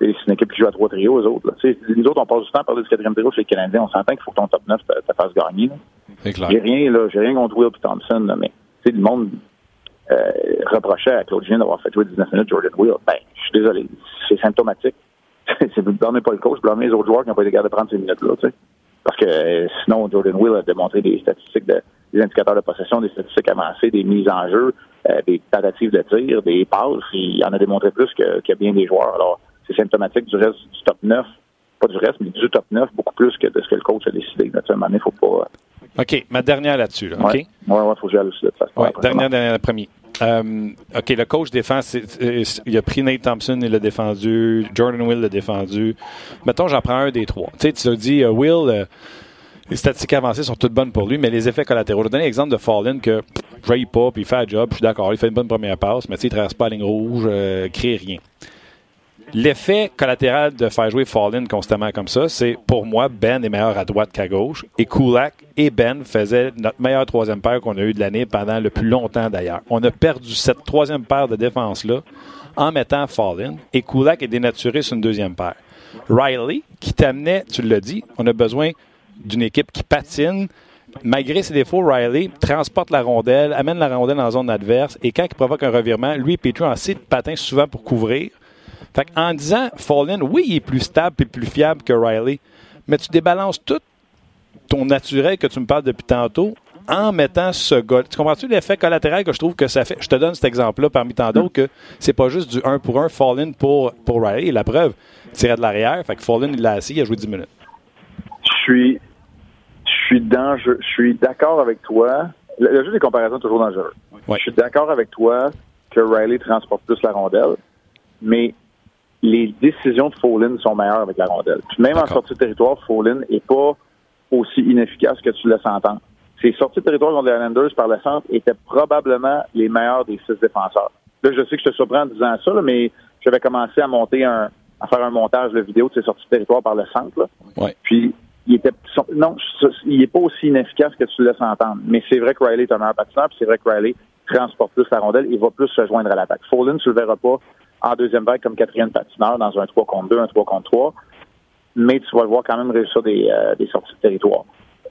C'est une équipe qui joue à trois trios, eux autres. Là. Nous autres, on passe du temps à parler du quatrième trio chez les Canadiens. On s'entend qu'il faut que ton top 9 te, fasse gagner. C'est clair. J'ai rien, là, j'ai rien contre Will et Thompson, là, mais tu sais, le monde euh, reprochait à Claude Julien d'avoir fait jouer 19 minutes Jordan Will. Ben, je suis désolé. C'est symptomatique. *laughs* c'est vous blâmez pas le coach, blâmez les autres joueurs qui n'ont pas été capables de prendre ces minutes-là, tu sais. Parce que euh, sinon, Jordan Will a démontré des statistiques de des indicateurs de possession, des statistiques avancées, des mises en jeu, euh, des tentatives de tir, des passes. Il en a démontré plus que, que bien des joueurs. Alors, c'est symptomatique du reste du top 9. Pas du reste, mais du top 9, beaucoup plus que de ce que le coach a décidé. À un moment faut pas. OK, ma dernière là-dessus. Là, OK? Ouais, ouais, ouais, faut que j'aille aussi de toute façon. Ouais, dernière, dernière, premier. Euh, OK, le coach défend. euh, il a pris Nate Thompson, il l'a défendu. Jordan Will l'a défendu. Mettons, j'en prends un des trois. Tu sais, tu as dit, uh, Will, uh, les statistiques avancées sont toutes bonnes pour lui, mais les effets collatéraux. Je vais donner l'exemple de Fallin que je pas, puis il fait un job, je suis d'accord, il fait une bonne première passe, mais tu sais, il ne traverse pas la ligne rouge, euh, crée rien. L'effet collatéral de faire jouer Fallin constamment comme ça, c'est pour moi, Ben est meilleur à droite qu'à gauche. Et Kulak et Ben faisaient notre meilleure troisième paire qu'on a eu de l'année pendant le plus longtemps d'ailleurs. On a perdu cette troisième paire de défense-là en mettant Fallin. Et Kulak est dénaturé sur une deuxième paire. Riley, qui t'amenait, tu l'as dit, on a besoin d'une équipe qui patine. Malgré ses défauts, Riley transporte la rondelle, amène la rondelle en zone adverse. Et quand il provoque un revirement, lui et Petru ont assez de patins souvent pour couvrir. Fait en disant Fallin, oui, il est plus stable et plus fiable que Riley, mais tu débalances tout ton naturel que tu me parles depuis tantôt en mettant ce gars. Tu comprends-tu l'effet collatéral que je trouve que ça fait? Je te donne cet exemple-là parmi tant d'autres que c'est pas juste du 1 pour 1 Fallin pour, pour Riley. Et la preuve, tirait de l'arrière. Fait que Fallin, il l'a assis, il a joué 10 minutes. Je suis, je suis dans, je, je suis d'accord avec toi. Le, le, jeu des comparaisons est toujours dangereux. Ouais. Je suis d'accord avec toi que Riley transporte plus la rondelle, mais les décisions de Fallin sont meilleures avec la rondelle. Puis même en sortie de territoire, Fallin n'est pas aussi inefficace que tu laisses entendre. Ses sorties de territoire contre les Islanders par le centre étaient probablement les meilleurs des six défenseurs. Là, je sais que je te surprends en disant ça, là, mais j'avais commencé à monter un, à faire un montage de vidéo de ses sorties de territoire par le centre. Là. Ouais. Puis il était non, il n'est pas aussi inefficace que tu le laisses entendre. Mais c'est vrai que Riley est un meilleur patineur, puis c'est vrai que Riley transporte plus la rondelle, il va plus se joindre à l'attaque. Fallin, tu le verras pas en deuxième vague comme quatrième patineur dans un 3 contre 2, un 3 contre 3, mais tu vas le voir quand même réussir des, euh, des sorties de territoire.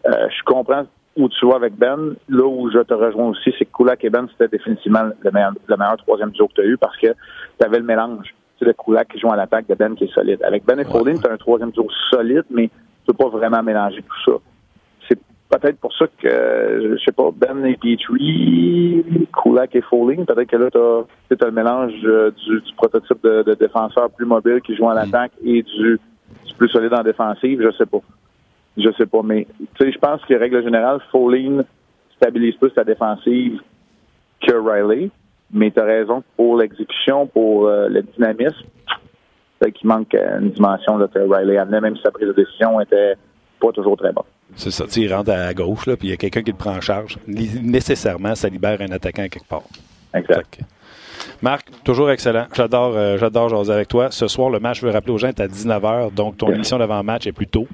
Euh, je comprends où tu vas avec Ben. Là où je te rejoins aussi, c'est que Kulak et Ben, c'était définitivement le meilleur, le meilleur troisième duo que tu as eu parce que tu avais le mélange de Kulak qui joue à l'attaque, de Ben qui est solide. Avec Ben et Fallin, tu as un troisième duo solide, mais tu peux pas vraiment mélanger tout ça. Peut-être pour ça que, je sais pas, Ben et Petrie, Kulak et Fallin, peut-être que là, tu as, le mélange euh, du, du, prototype de, de, défenseur plus mobile qui joue à l'attaque mm. et du, du, plus solide en défensive, je sais pas. Je sais pas, mais tu sais, je pense que règle générale, Fallin stabilise plus sa défensive que Riley, mais tu as raison pour l'exécution, pour euh, le dynamisme, peut-être qu'il manque une dimension là, que Riley amenait, même si sa prise de décision était pas toujours très bonne. C'est ça, il rentre à gauche, là, puis il y a quelqu'un qui le prend en charge. Nécessairement, ça libère un attaquant quelque part. Exact. Marc, toujours excellent. J'adore euh, j'adore jaser avec toi. Ce soir, le match, je veux rappeler aux gens, est à 19h, donc ton émission d'avant-match est plus tôt.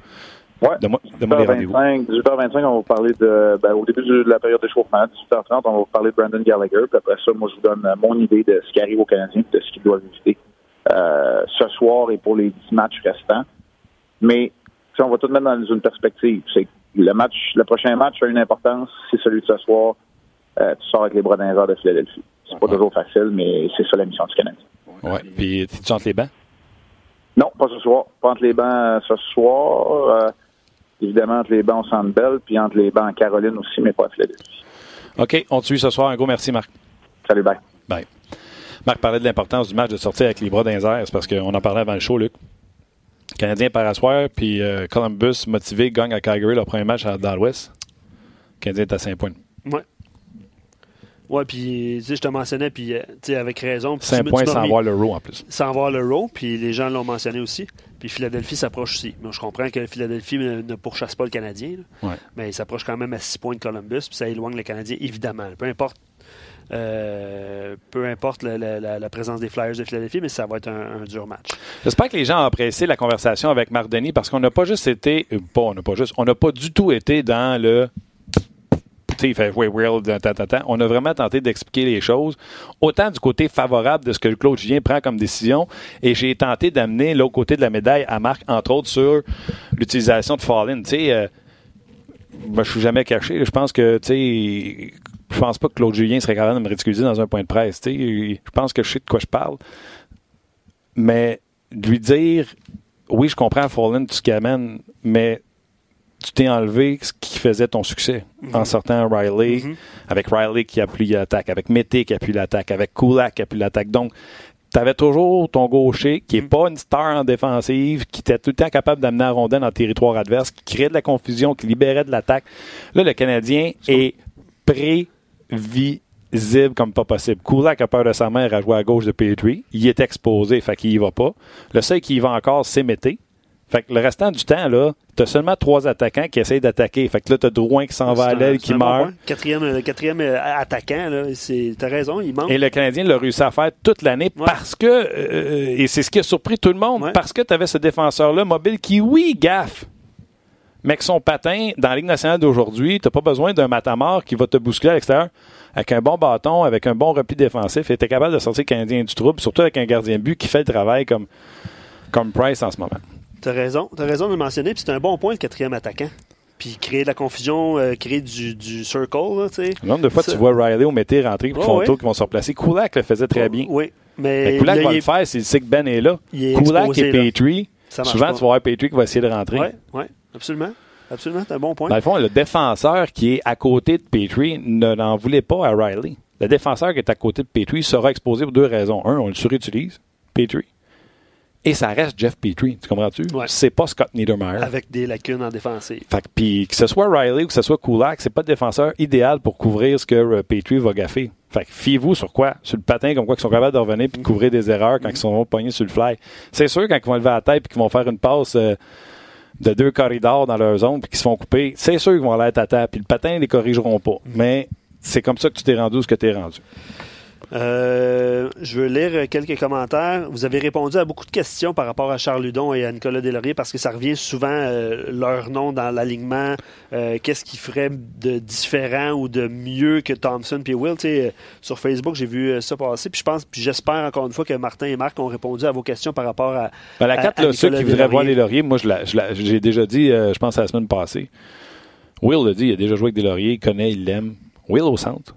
Oui. Donne-moi des rendez-vous. 18h25, on va vous parler de, ben, au début de la période d'échauffement, 18h30, on va vous parler de Brandon Gallagher. Puis après ça, moi, je vous donne mon idée de ce qui arrive aux Canadiens et de ce qu'ils doivent éviter euh, ce soir et pour les 10 matchs restants. Mais on va tout mettre dans une perspective. C'est le match, le prochain match a une importance. C'est celui de ce soir. Euh, tu sors avec les bras d'un de Philadelphie. C'est pas toujours facile, mais c'est ça la mission du Canadien. Oui. Puis, tu entre les bancs? Non, pas ce soir. Pas entre les bancs ce soir. Euh, évidemment, entre les bancs au Centre Bell, puis entre les bancs en Caroline aussi, mais pas à Philadelphie. OK. On te suit ce soir. Un gros merci, Marc. Salut, bye. Bye. Marc parlait de l'importance du match de sortir avec les bras d'un c'est parce qu'on en parlait avant le show, Luc. Canadien par asseoir, puis euh, Columbus motivé gagne à Calgary leur premier match dans l'Ouest. Canadien est à 5 points. Oui. Oui, puis je te mentionnais, puis avec raison. 5 points sans voir l'euro en plus. Sans voir l'euro, puis les gens l'ont mentionné aussi. Puis Philadelphie s'approche aussi. Moi, je comprends que Philadelphie ne, pourchasse pas le Canadien, mais il s'approche quand même à 6 points de Columbus, puis ça éloigne le Canadien, évidemment. Peu importe euh, peu importe la, présence des Flyers de Philadelphie, mais ça va être un, dur match. J'espère que les gens ont apprécié la conversation avec Marc Denis parce qu'on n'a pas juste été, pas, on n'a pas juste, on n'a pas du tout été dans le il fait On a vraiment tenté d'expliquer les choses, autant du côté favorable de ce que Claude Julien prend comme décision, et j'ai tenté d'amener l'autre côté de la médaille à Marc, entre autres, sur l'utilisation de Fallin. Tu sais, euh, ben, je suis jamais caché. Je pense que, tu sais, je pense pas que Claude Julien serait capable de me ridiculiser dans un point de presse. Je pense que je sais de quoi je parle. Mais lui dire, oui, je comprends Fallen, tout ce qu'il amène, mais tu t'es enlevé ce qui faisait ton succès en mhm. sortant Riley, mhm. avec Riley qui appuie l'attaque, avec Mété qui appuie l'attaque, avec Kulak qui appuie l'attaque. Donc, tu avais toujours ton gaucher qui n'est mhm. pas une star en défensive, qui était tout le temps capable d'amener la rondelle dans le territoire adverse, qui créait de la confusion, qui libérait de l'attaque. Là, le Canadien est prêt visible comme pas possible. Kulak a peur de sa mère à jouer à gauche de Petrie. Il est exposé, fait qu'il y va pas. Le seul qui y va encore, c'est Mété. Fait que le restant du temps, là, t'as seulement trois attaquants qui essayent d'attaquer. Fait que là, t'as Drouin qui s'en va à l'aile, qui meurt. quatrième, le quatrième euh, attaquant, là, t'as raison, il manque. Et le Canadien l'a réussi à faire toute l'année parce que, euh, et c'est ce qui a surpris tout le monde, parce que t'avais ce défenseur-là mobile qui, oui, gaffe, mais que son patin, dans la Ligue nationale d'aujourd'hui, tu n'as pas besoin d'un matamor qui va te bousculer à l'extérieur. Avec un bon bâton, avec un bon repli défensif, et tu es capable de sortir le Canadien du trouble, surtout avec un gardien de but qui fait le travail comme, comme Price en ce moment. Tu as raison. As raison de le mentionner. Puis c'est un bon point, le quatrième attaquant. Puis créer de la confusion, euh, créer du, du circle. Là, le nombre de fois, tu vois Riley ou Mété rentrer, puis oh, qui vont se replacer. Kulak le faisait très bien. Oui. Mais, Kulak va le faire s'il sait que Ben est là. Kulak et Petrie. Souvent, tu vas voir Petrie qui va essayer de rentrer. Oui, oui, absolument. Absolument, c'est un bon point. Dans le fond, le défenseur qui est à côté de Petrie ne n'en voulait pas à Riley. Le défenseur qui est à côté de Petrie sera exposé pour deux raisons. Un, on le surutilise, Petrie. Et ça reste Jeff Petrie, tu comprends-tu? C'est pas Scott Niedermayer. Avec des lacunes en défensive. Fait que, puis que ce soit Riley ou que ce soit Kulak, c'est pas le défenseur idéal pour couvrir ce que euh, Petrie va gaffer. Fait que fiez-vous sur quoi? Sur le patin, comme quoi qu'ils sont capables de revenir puis de couvrir des erreurs quand ils sont pognés sur le fly. C'est sûr, quand ils vont lever la tête puis qu'ils vont faire une passe euh, de deux corridors dans leur zone puis qu'ils se font couper, c'est sûr qu'ils vont aller à ta Puis le patin, ils les corrigeront pas. Mais c'est comme ça que tu t'es rendu ce que tu es rendu. Euh, je veux lire quelques commentaires. Vous avez répondu à beaucoup de questions par rapport à Charles Ludon et à Nicolas Delaurier parce que ça revient souvent euh, leur nom dans l'alignement. Euh, qu'est-ce qui ferait de différent ou de mieux que Thompson puis Will? sur Facebook, j'ai vu ça passer. Puis je pense, puis j'espère encore une fois que Martin et Marc ont répondu à vos questions par rapport à. Ben, la carte, ceux qui voudraient voir Delaurier, moi, j'ai déjà dit, je pense à la semaine passée. Will l'a dit, il a déjà joué avec Delaurier, il connaît, il l'aime. Will au centre.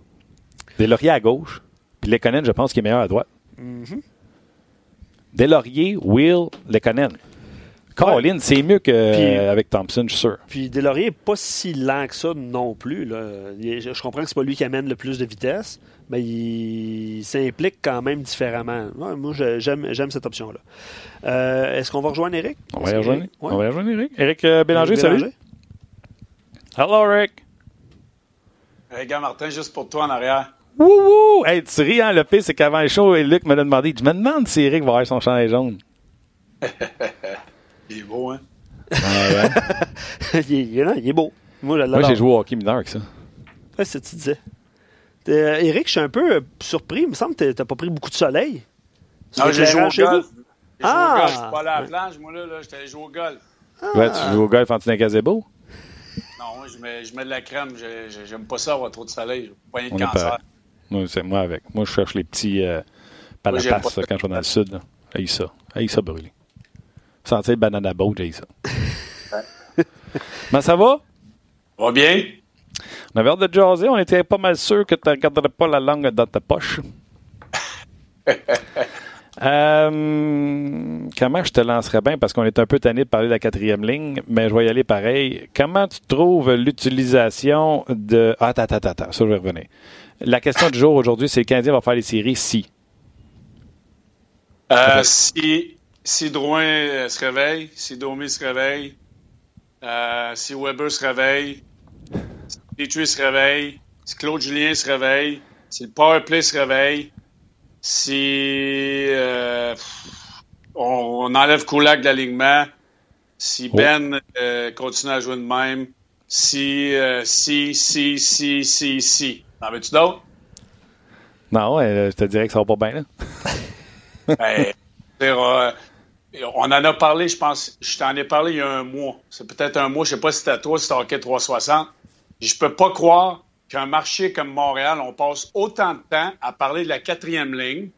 Delaurier à gauche. Puis Lekonen, je pense qu'il est meilleur à droite. Mm Delaurier, Will, Lekonen. Colin, c'est mieux qu'avec Thompson, je suis sûr. Puis Delaurier n'est pas si lent que ça non plus. Je comprends que c'est pas lui qui amène le plus de vitesse, mais il s'implique quand même différemment. moi, j'aime cette option-là. Euh, est-ce qu'on va rejoindre Eric? On va, rejoindre, on va rejoindre Eric. Eric euh, Bélanger, salut. Hello, Eric. Hey, gars, Martin, juste pour toi en arrière. Wouhou! Hey, tu ris, hein? Le pire, c'est qu'avant le show, Luc m'a demandé, je me demande si Eric va avoir son chandail jaune. *laughs* il est beau, hein? Ah, ouais. *laughs* il, est, il, est, beau. Moi, Moi j'ai joué au hockey mineur avec ça. Ouais, c'est ce que tu disais. Euh, Eric, je suis un peu euh, surpris. Il me semble que tu n'as pas pris beaucoup de soleil. Non, j'ai joué au golf. Ah! Je suis pas allé à la plage, moi, là. là J'étais allé jouer au golf. Ah. Ouais, tu joues au golf en un gazebo? Non, je mets, je mets de la crème. J'aime pas ça avoir trop de soleil. Pas de cancer. Moi, c'est moi avec. Moi, je cherche les petits euh, palapas quand je vais dans le sud. J'ai ça. J'ai ça brûlé. Sentir banana boat, j'ai ça. Mais *laughs* ça va? Va bien. On avait hâte de jaser. On était pas mal sûr que tu ne regarderais pas la langue dans ta poche. *laughs* Euh, comment je te lancerais bien, parce qu'on est un peu tanné de parler de la quatrième ligne, mais je vais y aller pareil. Comment tu trouves l'utilisation de... Ah, attends, attends, attends, ça je vais revenir. La question du jour aujourd'hui, c'est le Canadien va faire les séries si? Euh, si, si Drouin euh, se réveille, si Domi se réveille, euh, si Weber se réveille, si Petrie se réveille, si Claude Julien se réveille, si le power play se réveille, si euh, on, enlève Kulak de l'alignement, si oh. Ben continue à jouer de même, si, si, si, si, si, si. En veux-tu d'autres? Non, je te dirais que ça va pas bien, là. *laughs* ben, on en a parlé, je pense, je t'en ai parlé il y a un mois. C'est peut-être un mois, je sais pas si c'était à toi, si c'était OK 360. Je peux pas croire qu'un marché comme Montréal, on passe autant de temps à parler de la quatrième ligne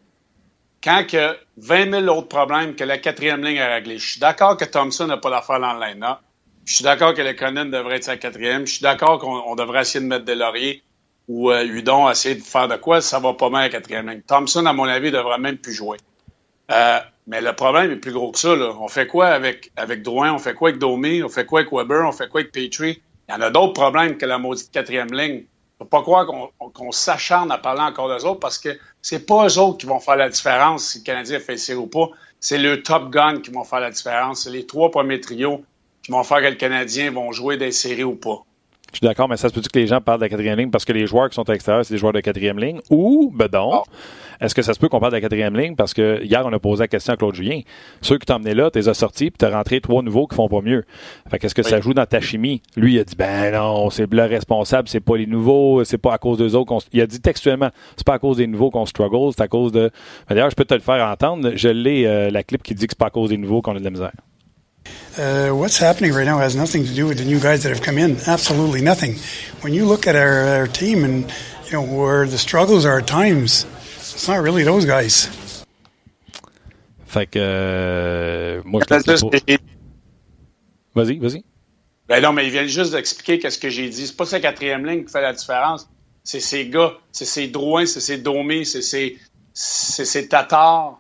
quand que 20 000 autres problèmes que la quatrième ligne à régler. Je suis d'accord que Thompson n'a pas l'affaire dans le Je suis d'accord que le Conan devrait être sa quatrième. Je suis d'accord qu'on devrait essayer de mettre des lauriers ou euh, Udon essayer de faire de quoi. Ça va pas mal la quatrième ligne. Thompson, à mon avis, devrait même plus jouer. Euh, mais le problème est plus gros que ça. On fait quoi avec, avec Drouin? On fait quoi avec Domi? On fait quoi avec Weber? On fait quoi avec Petrie? Il y en a d'autres problèmes que la maudite quatrième ligne. Faut pas croire qu'on s'acharne à parler encore d'eux autres parce que c'est pas eux autres qui vont faire la différence si le Canadien fait série ou pas. C'est le top gun qui vont faire la différence. C'est les trois premiers trios qui vont faire que le Canadien vont jouer des séries ou pas. Je suis d'accord, mais ça se peut-tu que les gens parlent de la quatrième ligne parce que les joueurs qui sont à l'extérieur, c'est des joueurs de quatrième ligne? Ou, ben donc, ah. est-ce que ça se peut qu'on parle de la quatrième ligne? Parce que hier, on a posé la question à Claude Julien. Ceux qui t'ont emmené là, t'es as sortis, puis t'as rentré trois nouveaux qui font pas mieux. Fait qu'est-ce que ça joue dans ta chimie? Lui, il a dit, ben non, c'est le responsable, c'est pas les nouveaux, c'est pas à cause des autres qu'on Il a dit textuellement, c'est pas à cause des nouveaux qu'on struggle, c'est à cause de. D'ailleurs, je peux te le faire entendre. Je l'ai, euh, la clip qui dit que c'est pas à cause des nouveaux qu'on a de la misère. Uh, what's happening right now has nothing to do with the new guys that have come in. Absolutely nothing. When you look at our, our team and you know where the struggles are at times, it's not really those guys. Fait que euh, moi je te Vas-y, vas-y. Ben non, mais il vient juste d'expliquer qu'est-ce que j'ai dit. C'est pas sa quatrième ligne qui fait la différence. C'est ces gars, c'est ces Drouin, c'est ces Domé, c'est ces, c'est Tatar,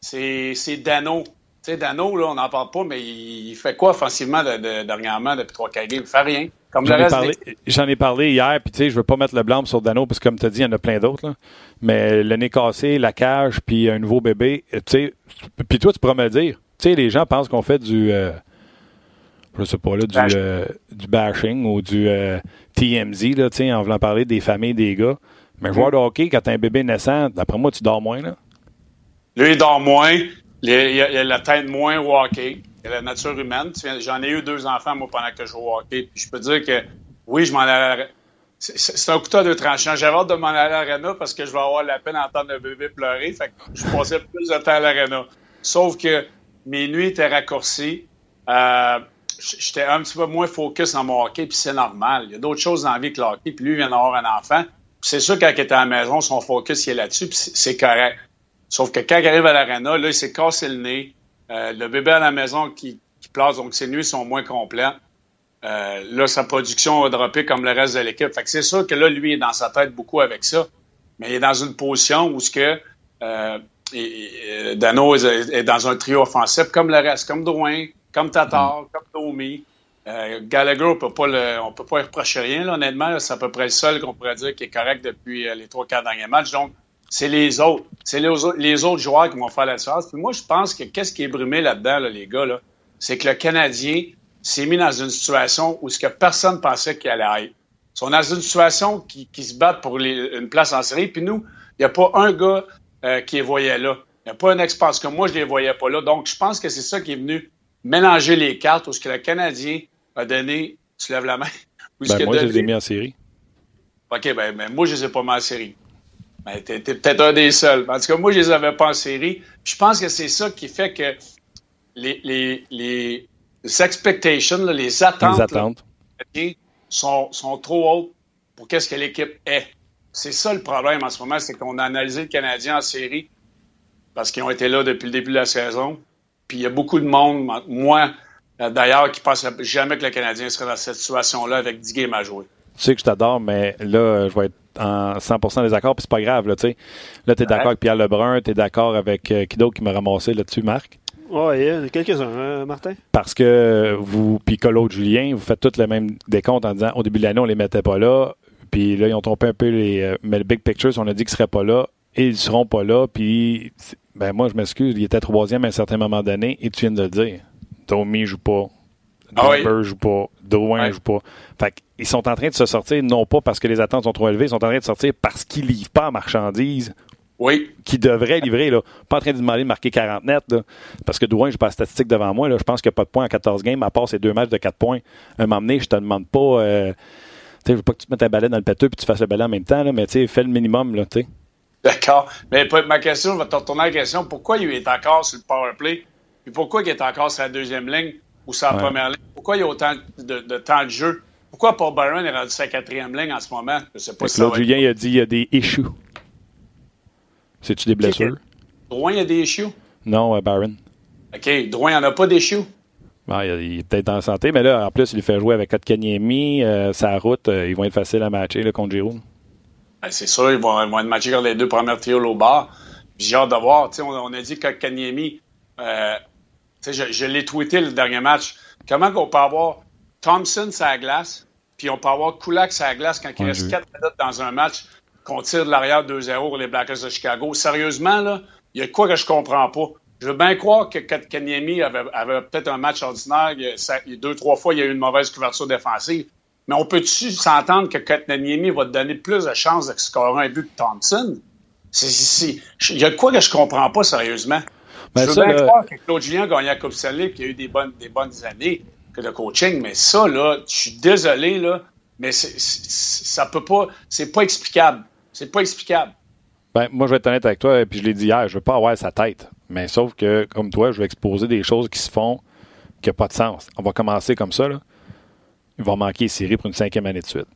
c'est Dano. Tu sais, Dano, là, on n'en parle pas, mais il fait quoi offensivement de, dernièrement depuis trois quarts Il fait rien. Comme J'en, ai parlé, j'en ai parlé hier, puis tu sais, je veux pas mettre le blâme sur Dano, parce que comme tu as dit, il y en a plein d'autres. Mais le nez cassé, la cage, puis un nouveau bébé, tu sais, puis toi, tu pourrais me le dire. Tu sais, les gens pensent qu'on fait du, euh, je sais pas, là, du, euh, du bashing ou du euh, TMZ, là, en voulant parler des familles des gars. Mais joueur de hockey, quand t'as un bébé naissant, d'après moi, tu dors moins, là. Lui, il dort moins. Il y, a, la tête moins au hockey. Il y a la nature humaine. J'en ai eu deux enfants, moi, pendant que je jouais au hockey. Je peux dire que, oui, je m'en allais. C'est un couteau de tranchant. J'avais hâte de m'en aller à l'arena parce que je vais avoir la peine d'entendre le bébé pleurer. Fait que je passais *laughs* plus de temps à l'arena. Sauf que mes nuits étaient raccourcies. Euh, J'étais un petit peu moins focus dans mon hockey, puis c'est normal. Il y a d'autres choses dans la vie que le hockey. Puis lui, il vient d'avoir un enfant. C'est sûr, quand il était à la maison, son focus, il est là-dessus, puis c'est correct. Sauf que quand il arrive à l'arena, là, il s'est cassé le nez. Euh, le bébé à la maison qui, qui place, donc ses nuits sont moins complètes. Euh, là, sa production va dropper comme le reste de l'équipe. Fait que c'est sûr que là, lui, il est dans sa tête beaucoup avec ça. Mais il est dans une position où ce que euh, et, Dano est, dans un trio offensif comme le reste, comme Drouin, comme Tatar, mm. comme Domi. Gallagher, on peut pas le, on peut pas reprocher rien, là, honnêtement. C'est à peu près le seul qu'on pourrait dire qui est correct depuis les trois, quatre derniers matchs. Donc, c'est les autres. C'est les, autres joueurs qui vont faire la différence. Puis moi, je pense que qu'est-ce qui est brumé là-dedans, les gars, là, c'est que le Canadien s'est mis dans une situation où ce que personne pensait qu'il allait être. Ils sont dans une situation qui, se battent pour une place en série. Puis nous, il n'y a pas un gars euh, qui les voyait là. Il n'y a pas un expert que moi, je ne les voyais pas là. Donc, je pense que c'est ça qui est venu mélanger les cartes où ce que le Canadien a donné. Tu lèves la main. *laughs* Ben, moi, je les ai mis en série. OK, ben, ben moi, je les ai pas mis en série. Ben, t'es, peut-être un des seuls. En tout cas, moi, je les avais pas en série. je pense que c'est ça qui fait que les, les, les expectations, les attentes, sont, sont trop hautes pour qu'est-ce que l'équipe est. C'est ça le problème en ce moment, c'est qu'on a analysé le Canadien en série parce qu'ils ont été là depuis le début de la saison. Puis il y a beaucoup de monde, moi d'ailleurs, qui ne pensait jamais que le Canadien serait dans cette situation-là avec 10 games à jouer. Tu sais que je t'adore, mais là, je vais être en 100% désaccord, puis c'est pas grave, là, tu sais. Là, t'es d'accord avec Pierre Lebrun, t'es d'accord avec euh, qui d'autre qui m'a ramassé là-dessus, Marc? Oui, il y a quelques-uns, hein, Martin? Parce que vous, puis Colo Julien, vous faites tous le même décompte en disant au début de l'année, on les mettait pas là, puis là, ils ont trompé un peu les. Euh, mais le Big Picture, on a dit qu'ils seraient pas là, et ils seront pas là, puis ben moi, je m'excuse, il était troisième à un certain moment donné, et tu viens de le dire. Tommy joue pas. Ah Barber joue pas. Drouin joue pas. Fait ils sont en train de se sortir, non pas parce que les attentes sont trop élevées, ils sont en train de sortir parce qu'ils livrent pas en marchandises. Oui. Qui devraient livrer, là. Pas en train de demander de marquer 40 nets, Parce que Drouin, j'ai pas la statistique devant moi, là. Je pense qu'il n'y a pas de points en 14 games, à part ces deux matchs de 4 points. Un moment donné, je te demande pas, euh, je veux pas que tu te mettes un balai dans le péteux puis tu fasses le balai en même temps, là, mais tu sais, fais le minimum, là. D'accord. Mais ma question, je vais te retourner à la question. Pourquoi il est encore sur le power play? Puis pourquoi il est encore sur la deuxième ligne ou sur la première ligne? Pourquoi il y a autant de, temps de jeu? Pourquoi Paul Byron est rendu sa quatrième ligne en ce moment? Je sais pas si Claude Julien il a dit qu'il y a des issues. C'est-tu des blessures? Drouin, il y a des issues? Non, Byron. OK. Drouin, il n'y en a pas d'issues? Bon, il, est peut-être en santé, mais là, en plus, il fait jouer avec Kotkaniemi. Euh, sa route, euh, ils vont être faciles à matcher là, contre Giroud. Ben, c'est sûr, ils vont, être matchés contre les deux premières trios au bar. J'ai hâte de voir. On, on, a dit que Kotkaniemi, euh, je, je l'ai tweeté le dernier match. Comment on peut avoir Thompson sur la glace, puis on peut avoir Kulak sur la glace quand il reste 4 minutes dans un match qu'on tire de l'arrière 2-0 pour les Blackhawks de Chicago. Sérieusement, là, il y a quoi que je comprends pas? Je veux bien croire que Kanyemi avait, avait peut-être un match ordinaire. Il deux, trois fois, il y a eu une mauvaise couverture défensive. Mais on peut-tu s'entendre que Kanyemi va te donner plus de chances de scorer un but que Thompson? Il y a quoi que je comprends pas, sérieusement. Ben je veux bien croire que Claude Julien a gagné la Coupe Stanley qu'il a eu des bonnes, des bonnes années de coaching, mais ça, là, je suis désolé, là, mais ça peut pas, c'est pas explicable. C'est pas explicable. Ben, moi, je vais être honnête avec toi, puis je l'ai dit hier, je veux pas avoir sa tête. Mais sauf que, comme toi, je vais exposer des choses qui se font qui n'ont pas de sens. On va commencer comme ça, là. Il va manquer les séries pour une cinquième année de suite.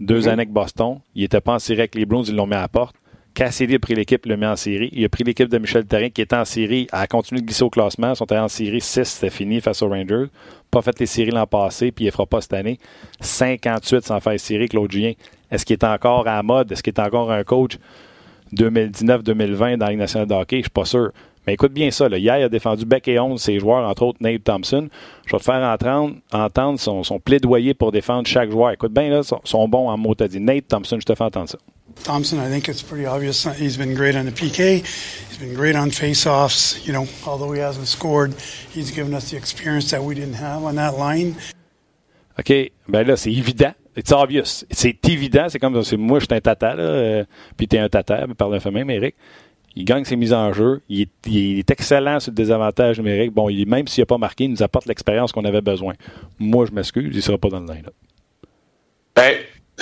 Deux mm-hmm. années avec Boston. Il n'était pas en série avec les Blues, ils l'ont mis à la porte. Cassidy a pris l'équipe, le met en série. Il a pris l'équipe de Michel Terrain qui était en série, a continué de glisser au classement. Ils sont allés en série 6, c'était fini face aux Rangers. Pas fait les séries l'an passé, puis il ne fera pas cette année. 58 sans faire série, Claude Julien. Est-ce qu'il est encore à la mode? Est-ce qu'il est encore un coach? 2019-2020 dans la nationale de hockey? Je suis pas sûr. Mais écoute bien ça. Là. Hier, il a défendu Beck et 11 ses joueurs, entre autres Nate Thompson. Je vais te faire entendre, entendre son, son, plaidoyer pour défendre chaque joueur. Écoute bien, là, son, son bon en mots. T'as dit Nate Thompson, je te fais entendre ça. Thompson, I think it's pretty obvious. He's been great on the PK. He's been great on face-offs. You know, although he hasn't scored, he's given us the experience that we didn't have on that line. OK. Ben là, c'est évident. It's obvious. C'est évident. C'est comme si moi, je suis un tata, là, euh, puis t'es un tata, par le fait même, Eric. Il gagne ses mises en jeu. Il est, il est excellent sur le désavantage numérique. Bon, il, même s'il n'a pas marqué, il nous apporte l'expérience qu'on avait besoin. Moi, je m'excuse, il ne sera pas dans le line-up. Ben, *laughs*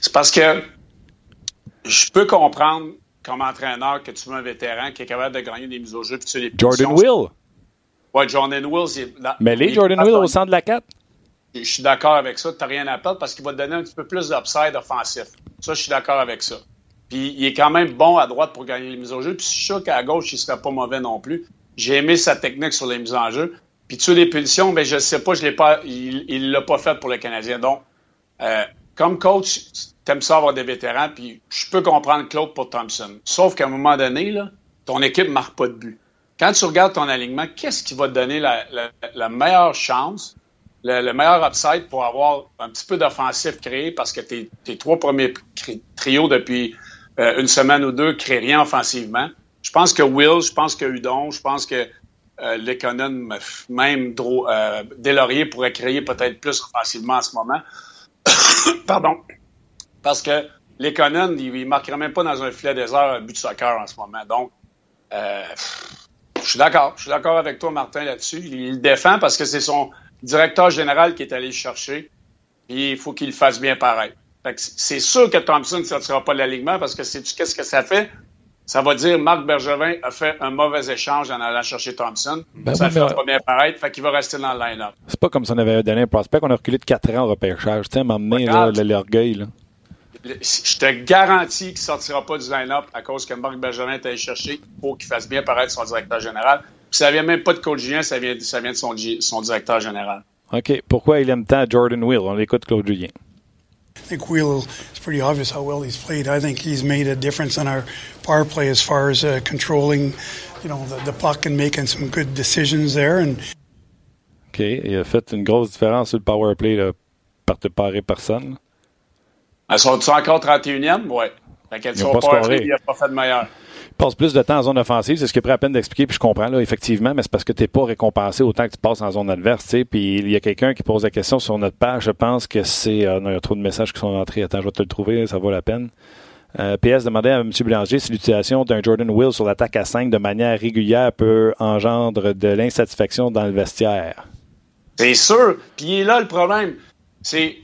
c'est parce que je peux comprendre comme entraîneur que tu veux un vétéran qui est capable de gagner des mises au jeu. Puis les Jordan Will. Oui, Jordan Will. Mais les Jordan Will au centre de la 4. Je suis d'accord avec ça. Tu n'as rien à perdre parce qu'il va te donner un petit peu plus d'upside offensif. Ça, je suis d'accord avec ça. Puis il est quand même bon à droite pour gagner les mises au jeu. Puis je suis sûr qu'à gauche, il ne serait pas mauvais non plus. J'ai aimé sa technique sur les mises en jeu. Puis tu les punitions, ben, je ne sais pas, je l'ai pas, il ne l'a pas fait pour le Canadien. Donc, euh, comme coach, t'aimes ça avoir des vétérans, puis je peux comprendre Claude pour Thompson. Sauf qu'à un moment donné, là, ton équipe ne marque pas de but. Quand tu regardes ton alignement, qu'est-ce qui va te donner la, meilleure chance, le, meilleur upside pour avoir un petit peu d'offensif créé parce que tes, trois premiers trios depuis euh, une semaine ou deux créent rien offensivement. Je pense que Will, je pense que Udon, je pense que euh, même euh, Delaurier pourrait créer peut-être plus offensivement en ce moment. *coughs* Pardon. Parce que Conan, il ne marquerait même pas dans un filet désert un but de soccer en ce moment. Donc, euh, je suis d'accord. Je suis d'accord avec toi, Martin, là-dessus. Il, le défend parce que c'est son directeur général qui est allé le chercher. Et il faut qu'il le fasse bien pareil. C'est sûr que Thompson ne sortira pas de l'alignement parce que c'est qu'est-ce que ça fait? Ça va dire Marc Bergevin a fait un mauvais écge en allant chercher Thompson. Ben ça ne fait pas bien paraître, fait qu'il va rester dans le line-up. C'est pas comme si on avait donné un prospect, on a reculé de 4 ans au repêchage. Tu sais, m'emmener l'orgueil. Je te garantis qu'il ne sortira pas du line-up à cause que Marc Bergevin est allé chercher pour qu'il fasse bien paraître son directeur général. Puis ça vient même pas de Claude Julien, ça vient, ça vient de son, son directeur général. OK. Pourquoi il aime tant Jordan Will? On l'écoute Claude Julien. I think Wheel, it's pretty obvious how well he's played. I think he's made a difference in our power play as far as uh, controlling, you know, the, the, puck and making some good decisions there. And OK, il a fait une grosse différence sur le power play là, par te parer personne. Elles sont encore 31e? Oui. Fait qu'elle ne pas, il n'a pas fait de meilleur passe plus de temps en zone offensive, c'est ce qui est pris à peine d'expliquer, puis je comprends, là, effectivement, mais c'est parce que tu n'es pas récompensé autant que tu passes en zone adverse, tu sais. Puis il y a quelqu'un qui pose la question sur notre page, je pense que c'est. Euh, il y a trop de messages qui sont entrés. Attends, je vais te le trouver, ça vaut la peine. Euh, PS demandait à M. Bélanger si l'utilisation d'un Jordan Will sur l'attaque à 5 de manière régulière peut engendre de l'insatisfaction dans le vestiaire. C'est sûr. Puis là le problème. C'est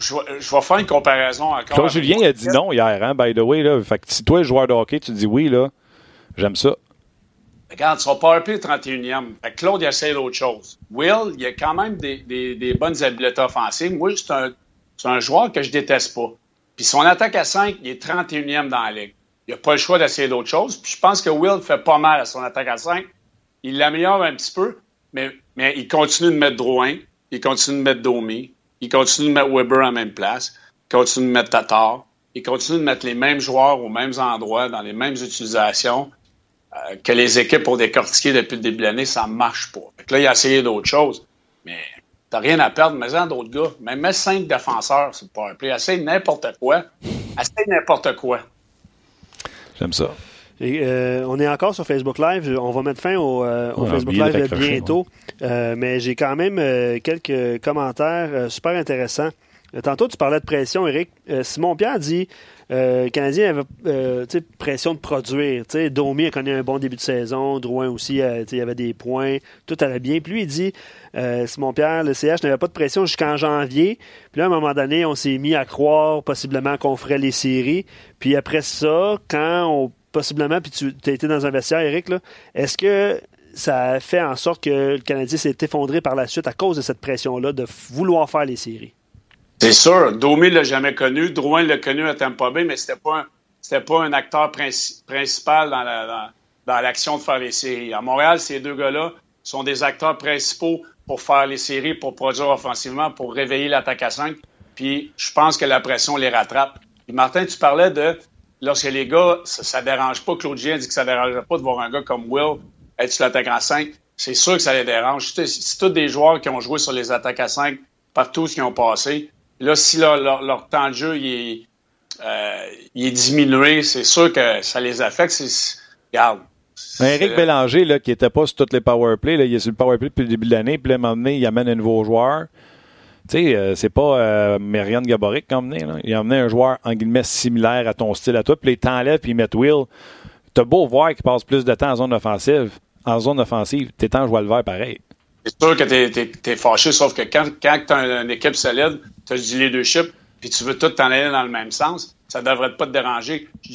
je vais, faire une comparaison encore. Claude Julien a dit non hier, hein, by the way. Là. Fait que si toi, joueur de hockey, tu dis oui, là, j'aime ça. Regarde, tu vas pas le 31e. Fait que Claude, il essaie l'autre chose. Will, il a quand même des, des, bonnes habiletés offensives. Moi, c'est un, un, joueur que je déteste pas. Puis son attaque à 5, il est 31e dans la ligue. Il n'a pas le choix d'essayer d'autres choses. Puis je pense que Will fait pas mal à son attaque à 5. Il l'améliore un petit peu, mais, mais il continue de mettre Drouin, il continue de mettre Domi, il continue de mettre Weber à la même place. Il continue de mettre Tatar. Il continue de mettre les mêmes joueurs aux mêmes endroits, dans les mêmes utilisations euh, que les équipes ont décortiqué depuis le début de l'année. Ça ne marche pas. là, il a essayé d'autres choses. Mais t'as rien à perdre. Mais en d'autres gars. Même mets cinq défenseurs c'est pas un play. Essaye n'importe quoi. Essaye n'importe quoi. J'aime ça. Euh, on est encore sur Facebook Live. On va mettre fin au, euh, Facebook Live bientôt. Euh, mais j'ai quand même quelques commentaires super intéressants. Tantôt, tu parlais de pression, Eric. Simon Pierre dit le Canadien avait pression de produire. Domi a connu un bon début de saison. Drouin aussi, il y avait des points. Tout allait bien. Puis lui, il dit Simon Pierre, le CH n'avait pas de pression jusqu'en janvier. Puis là, à un moment donné, on s'est mis à croire possiblement qu'on ferait les séries. Puis après ça, quand on possiblement, puis tu as été dans un vestiaire, Eric, est-ce que ça a fait en sorte que le Canadien s'est effondré par la suite à cause de cette pression-là de vouloir faire les séries? C'est sûr. Domi l'a jamais connu. Drouin l'a connu à Tampa Bay, mais c'était pas pas un acteur principal dans l'action de faire les séries. À Montréal, ces deux gars-là sont des acteurs principaux pour faire les séries, pour produire offensivement, pour réveiller l'attaque à 5. Puis je pense que la pression les rattrape. Martin, tu parlais de lorsque les gars, ça, ne dérange pas, Claude Gien dit que ça ne dérangerait pas de voir un gars comme Will être sur l'attaque à 5, c'est sûr que ça les dérange. C'est tous des joueurs qui ont joué sur les attaques à 5 par tous qui ont passé. Là, si leur, temps de jeu il est, euh, il est diminué, c'est sûr que ça les affecte. Regarde. Éric Bélanger, là, qui n'était pas sur toutes les power play, il est sur le power play depuis le début de l'année, puis là, à un moment donné, il amène un nouveau joueur. Tu sais, euh, c'est pas euh, Gaborik qui a emmené. Il a emmené un joueur, en guillemets, similaire à ton style à toi. Puis il t'enlève, puis il met Will. T'as beau voir qu'il passe plus de temps en zone offensive. En zone offensive, t'es de jouer le vert pareil. C'est sûr que t'es es, fâché, sauf que quand, quand t'as une équipe solide, t'as du leadership, puis tu veux tout t'en aller dans le même sens, ça devrait pas te déranger. Je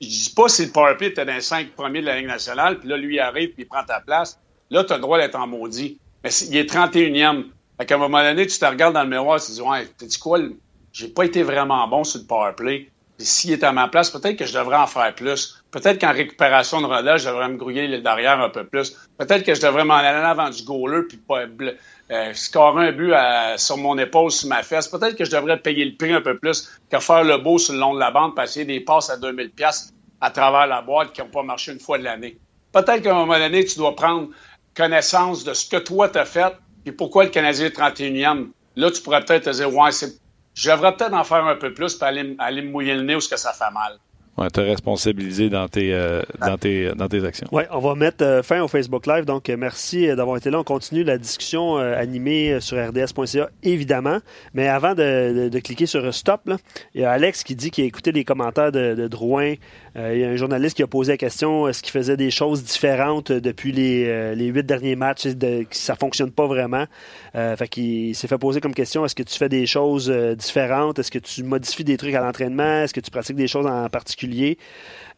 dis pas si le powerplay était dans les cinq premiers de la Ligue nationale, puis là, lui arrive, puis il prend ta place. Là, tu as le droit d'être en maudit. Mais il est 31e. Fait qu'à un moment donné, tu te regardes dans le miroir et tu te dis, ouais, t'as dit quoi? J'ai pas été vraiment bon sur le power play. S'il est à ma place, peut-être que je devrais en faire plus. Peut-être qu'en récupération de rondelle, je devrais me grouiller le derrière un peu plus. Peut-être que je devrais m'en aller avant du goaler puis pas euh, scorer un but sur mon épaule, sur ma fesse. Peut-être que je devrais payer le prix un peu plus que faire le beau sur le long de la bande, passer des passes à 2000 pièces à travers la boîte qui n'ont pas marché une fois de l'année. Peut-être qu'à un moment donné, tu dois prendre connaissance de ce que toi t'as fait et pourquoi le Canadien est 31e? Là, tu pourrais peut-être te dire, ouais, je devrais peut-être en faire un peu plus pour aller, aller me mouiller le nez où ce que ça fait mal. Ouais, te responsabiliser dans tes, euh, dans tes, dans tes actions. Oui, on va mettre euh, fin au Facebook Live. Donc, euh, merci d'avoir été là. On continue la discussion animée sur rds.ca, évidemment. Mais avant de, cliquer sur Stop, il y a Alex qui dit qu'il a écouté les commentaires de, Drouin. il y a un journaliste qui a posé la question est-ce qu'il faisait des choses différentes depuis les, les huit derniers matchs de, ça fonctionne pas vraiment? fait qu'il s'est fait poser comme question est-ce que tu fais des choses différentes? Est-ce que tu modifies des trucs à l'entraînement? Est-ce que tu pratiques des choses en particulier?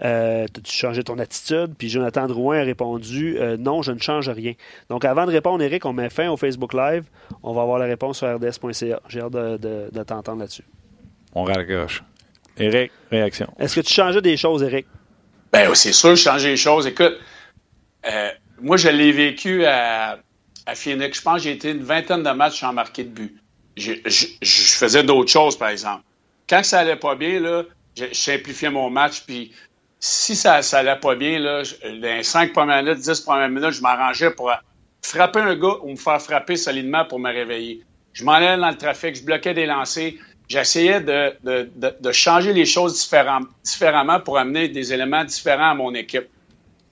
Euh, tu changé ton attitude? Puis Jonathan Drouin a répondu euh, non, je ne change rien. Donc avant de répondre, Eric, on met fin au Facebook Live. On va avoir la réponse sur rds.ca. J'ai hâte de, t'entendre là-dessus. On raccroche. Eric, réaction. Est-ce que tu changeais des choses, Eric? Ben c'est sûr, je changeais des choses. Écoute, euh, moi, je l'ai vécu à, Phoenix. Je pense que j'ai été une vingtaine de matchs sans marquer de but. Je, je faisais d'autres choses, par exemple. Quand ça allait pas bien, là, je, simplifiais mon match. Puis si ça n'allait pas bien, là, les 5 premières minutes, 10 premières minutes, je m'arrangeais pour frapper un gars ou me faire frapper solidement pour me réveiller. Je m'en allais dans le trafic, je bloquais des lancers. j'essayais de, changer les choses différemment pour amener des éléments différents à mon équipe.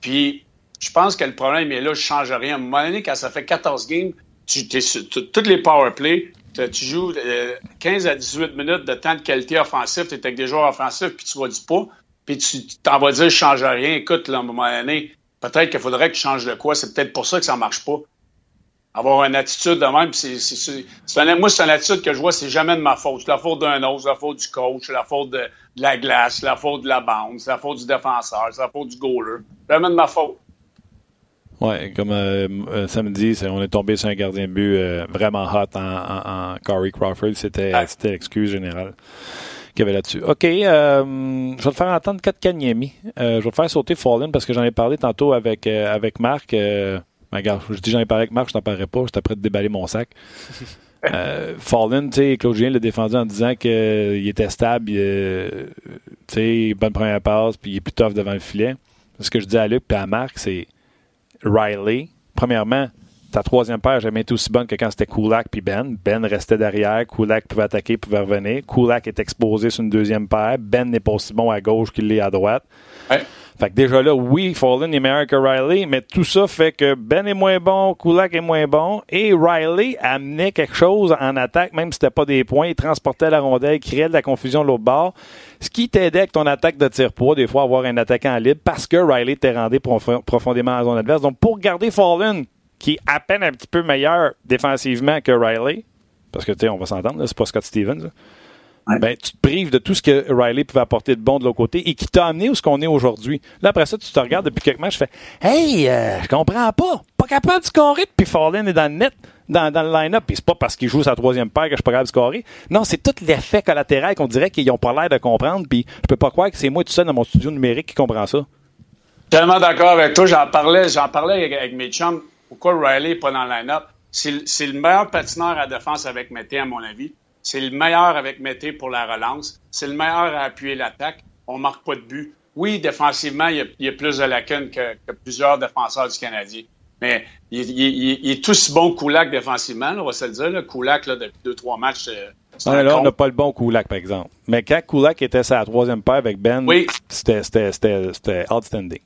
Puis, je pense que le problème est là, je change rien. À un moment donné, quand ça fait 14 games, tu, toutes les power play, tu joues 15 euh, à 18 minutes de temps de qualité offensif, tu es avec des joueurs offensifs, puis tu vois du pas, puis tu t'en vas dire je change rien. Écoute, là, à un moment donné, peut-être qu'il faudrait que tu changes de quoi. C'est peut-être pour ça que ça marche pas. Avoir une attitude de même, c'est, moi, c'est une attitude que je vois, c'est jamais de ma faute. C'est la faute d'un autre, c'est la faute du coach, c'est la faute de, la glace, c'est la faute de la bande, c'est la faute du défenseur, c'est la faute du goaler. C'est jamais de ma faute. Oui, comme euh, euh, samedi, on est tombé sur un gardien de but euh, vraiment hot en, Corey Crawford. C'était l'excuse générale qu'il y avait là-dessus. OK, je vais te faire entendre Kat Kanyemi. je vais te faire sauter Fallen parce que j'en ai parlé tantôt avec, avec Marc. Regarde, je dis j'en ai parlé avec Marc, je t'en parlerai pas. J'étais prêt de déballer mon sac. *laughs* Fallen, tu sais, Claude Julien l'a défendu en disant qu'il était stable, tu sais, bonne première passe, puis il est plus tough devant le filet. Ce que je dis à Luc et à Marc, c'est Riley. Premièrement, ta troisième paire n'a jamais été aussi bonne que quand c'était Kulak puis Ben. Ben restait derrière. Kulak pouvait attaquer, pouvait revenir. Kulak est exposé sur une deuxième paire. Ben n'est pas aussi bon à gauche qu'il l'est à droite. Fait que déjà là, oui, Fallen est meilleur que Riley, mais tout ça fait que Ben est moins bon, Kulak est moins bon, et Riley amenait quelque chose en attaque, même si c'était pas des points, il transportait la rondelle, il créait de la confusion de l'autre bord, ce qui t'aidait avec ton attaque de tir-poids, des fois avoir un attaquant libre, parce que Riley t'est rendu profondément en zone adverse. Donc pour garder Fallen, qui est à peine un petit peu meilleur défensivement que Riley, parce que tu sais, on va s'entendre, c'est pas Scott Stevens, ben, tu te prives de tout ce que Riley pouvait apporter de bon de l'autre côté et qui t'a amené où ce qu'on est aujourd'hui. Là, après ça, tu te regardes depuis quelques matchs, je fais Hey, euh, je comprends pas. Pas capable de scorer, puis Fallen est dans le net, dans, dans le line-up. Puis c'est pas parce qu'il joue sa troisième paire que je suis pas capable de scorer. Non, c'est tout l'effet collatéral qu'on dirait qu'ils ont pas l'air de comprendre. Puis je peux pas croire que c'est moi tout seul dans mon studio numérique qui comprend ça. Tellement d'accord avec toi. J'en parlais, j'en parlais avec, mes chums. Pourquoi Riley n'est pas dans le line-up? C'est le meilleur patineur à défense avec Mété, à mon avis. C'est le meilleur avec Mété pour la relance. C'est le meilleur à appuyer l'attaque. On marque pas de but. Oui, défensivement, il y a, plus de lacunes que, plusieurs défenseurs du Canadien. Mais il, est aussi bon Koulak défensivement, on va se le dire. Là. Koulak, là, depuis deux, trois matchs. Euh, là, on n'a pas le bon Koulak, par exemple. Mais quand Koulak était sa troisième paire avec Ben, c'était outstanding.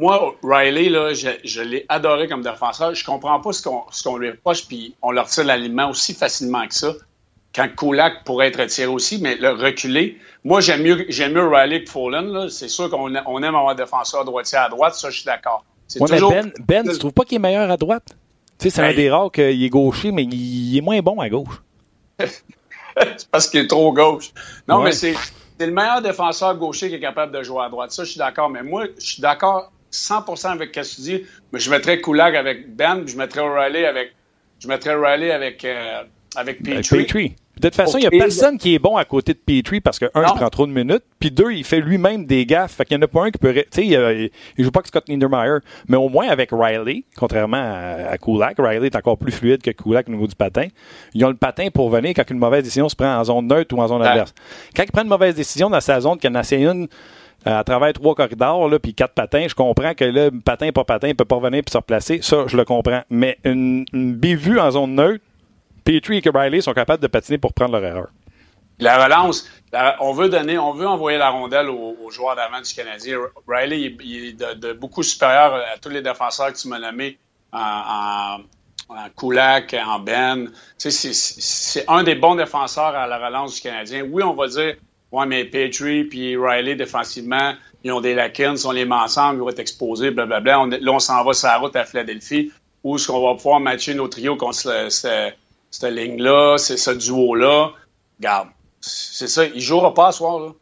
Moi, Riley, là, je, l'ai adoré comme défenseur. Je comprends pas ce qu'on lui reproche, puis on leur tire l'aliment aussi facilement que ça quand Kulak pourrait être retiré aussi, mais le reculer. Moi, j'aime mieux, j'aime mieux Riley que Fallen. C'est sûr qu'on on aime avoir un défenseur droitier à droite, ça, je suis d'accord. Ben, ben, tu trouves pas qu'il est meilleur à droite? Tu sais, c'est un ben, des rares qu'il est gaucher, mais il est moins bon à gauche. *laughs* c'est parce qu'il est trop gauche. Non, mais c'est, le meilleur défenseur gaucher qui est capable de jouer à droite. Ça, je suis d'accord. Mais moi, je suis d'accord 100% avec ce que tu dis. Mais je mettrais Kulak avec Ben, je mettrais Riley avec, je mettrais Riley avec, euh, avec Petrie. De toute façon, il n'y a personne qui est bon à côté de Petrie parce que, un, il prend trop de minutes, puis deux, il fait lui-même des gaffes. Fait qu'il n'y en a pas un qui peut. Tu sais, il, il, joue pas que Scott Niedermeyer, mais au moins avec Riley, contrairement à, Kulak, Riley est encore plus fluide que Kulak au niveau du patin. Ils ont le patin pour venir quand une mauvaise décision se prend en zone neutre ou en zone adverse. Quand ils prennent une mauvaise décision dans sa zone, qu'il y en a une euh, à travers trois corridors, là, puis quatre patins, je comprends que là, patin, pas patin, il peut pas revenir puis se replacer. Ça, je le comprends. Mais une, une en zone neutre, Petrie et Riley sont capables de patiner pour prendre leur erreur. La relance, on veut donner, on veut envoyer la rondelle aux, joueurs d'avant du Canadien. Riley il, est de, beaucoup supérieur à tous les défenseurs que tu m'as nommés en, en, Kulak, en Ben. c'est un des bons défenseurs à la relance du Canadien. Oui, on va dire, ouais, mais Petrie puis Riley défensivement, ils ont des lacunes, si on les met ensemble, ils vont être exposés, blablabla. On, là, on s'en va sur la route à Philadelphie, où est-ce qu'on va pouvoir matcher nos trios contre cette ligne-là, c'est ce duo-là. Regarde, c'est ça. Il ne jouera pas ce soir. Là.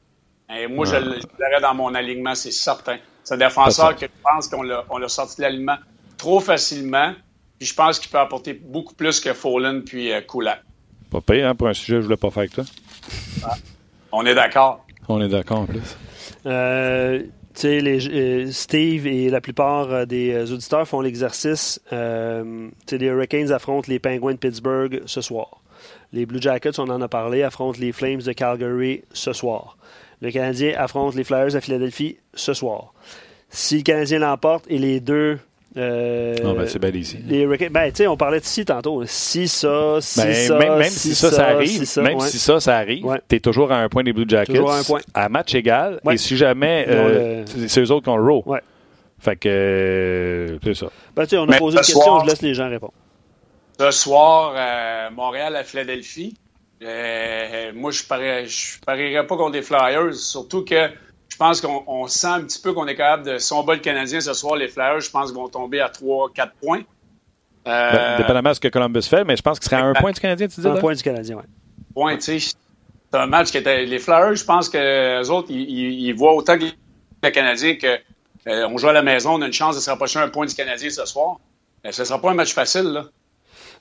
Et moi, je l'aurais dans mon alignement, c'est certain. C'est un défenseur que je pense qu'on l'a sorti de l'alignement trop facilement. Puis je pense qu'il peut apporter beaucoup plus que Fallen puis euh, Kulak. Pas pire, hein, pour un sujet que je voulais pas faire avec toi. Ah. On est d'accord. On est d'accord en plus. Euh, euh, Steve et la plupart euh, des euh, auditeurs font l'exercice. les Hurricanes affrontent les Penguins de Pittsburgh ce soir. Les Blue Jackets, on en a parlé, affrontent les Flames de Calgary ce soir. Le Canadien affronte les Flyers à Philadelphie ce soir. Si le Canadien l'emporte et les deux Euh, non, ben, c'est bel ici. Les ben, tu sais, on parlait de si tantôt. Si ça, si ben, ça, même, même si, ça, ça, arrive, si ça, même ouais. si ça, ça arrive, Ouais. t'es toujours à un point des Blue Jackets. Toujours à un point. À match égal. Ouais. Et si jamais, euh, le- c'est eux autres qui ont le row. Ouais. Fait que, euh, c'est ça. Ben, tu sais, on a Mais posé une question, soir- je laisse les gens répondre. Ce soir, euh, Montréal à Philadelphie. Euh, moi, je parierais pas contre les Flyers, surtout que je pense qu'on on sent un petit peu qu'on est capable de. Si on bat le Canadien ce soir, les Flyers, je pense qu'ils vont tomber à 3-4 points. Euh, Ben, dépendamment de ce que Columbus fait, mais je pense qu'il serait à un point du Canadien, tu dis? Un là? point du Canadien, ouais. points, tu sais. C'est un match qui était. Les Flyers, je pense que les autres, ils, ils- ils voient autant que les Canadiens que euh, on joue à la maison, on a une chance de se rapprocher un point du Canadien ce soir. Mais ce ne sera pas un match facile, là.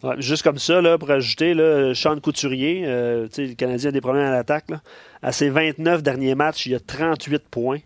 Ouais, juste comme ça, là, pour ajouter, là, Sean Couturier, euh, tu sais, le Canadien a des problèmes à l'attaque. là. À ses 29 derniers matchs, il a 38 points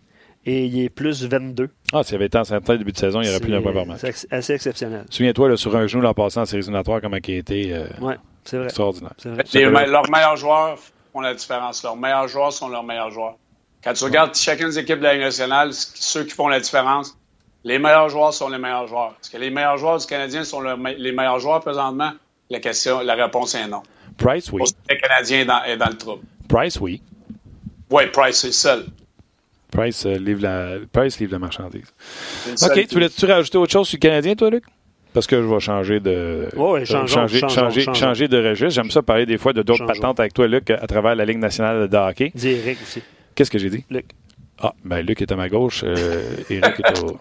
et il est plus 22. Ah, s'il avait été en certain début de saison, il aurait plus d'un point par match. C'est assez exceptionnel. Souviens-toi, là, sur un genou l'an passé en séries éliminatoires, comment il a été euh, Ouais, c'est vrai. extraordinaire. C'est vrai. Les- leurs meilleurs joueurs font la différence. Leurs meilleurs joueurs sont leurs meilleurs joueurs. Quand tu regardes chacune des équipes de la Ligue nationale, ceux qui font la différence, les meilleurs joueurs sont les meilleurs joueurs. Est-ce que les meilleurs joueurs du Canadien sont le me- les meilleurs joueurs présentement? La question, la réponse est non. Price, oui. Le Canadien est dans, est dans le trouble. Price, oui. Oui, Price, c'est le seul. Price, euh, livre la... Price livre la marchandise. OK, tu voulais-tu rajouter autre chose sur le Canadien, toi, Luc? Parce que je vais changer de, euh, changeons, changer, changeons, changer, changeons. changer de registre. J'aime ça parler des fois de d'autres patentes avec toi, Luc, à travers la Ligue nationale de hockey. Dis Eric aussi. Qu'est-ce que j'ai dit? Luc. Ah, ben Luc est à ma gauche, euh, *laughs* Eric est au...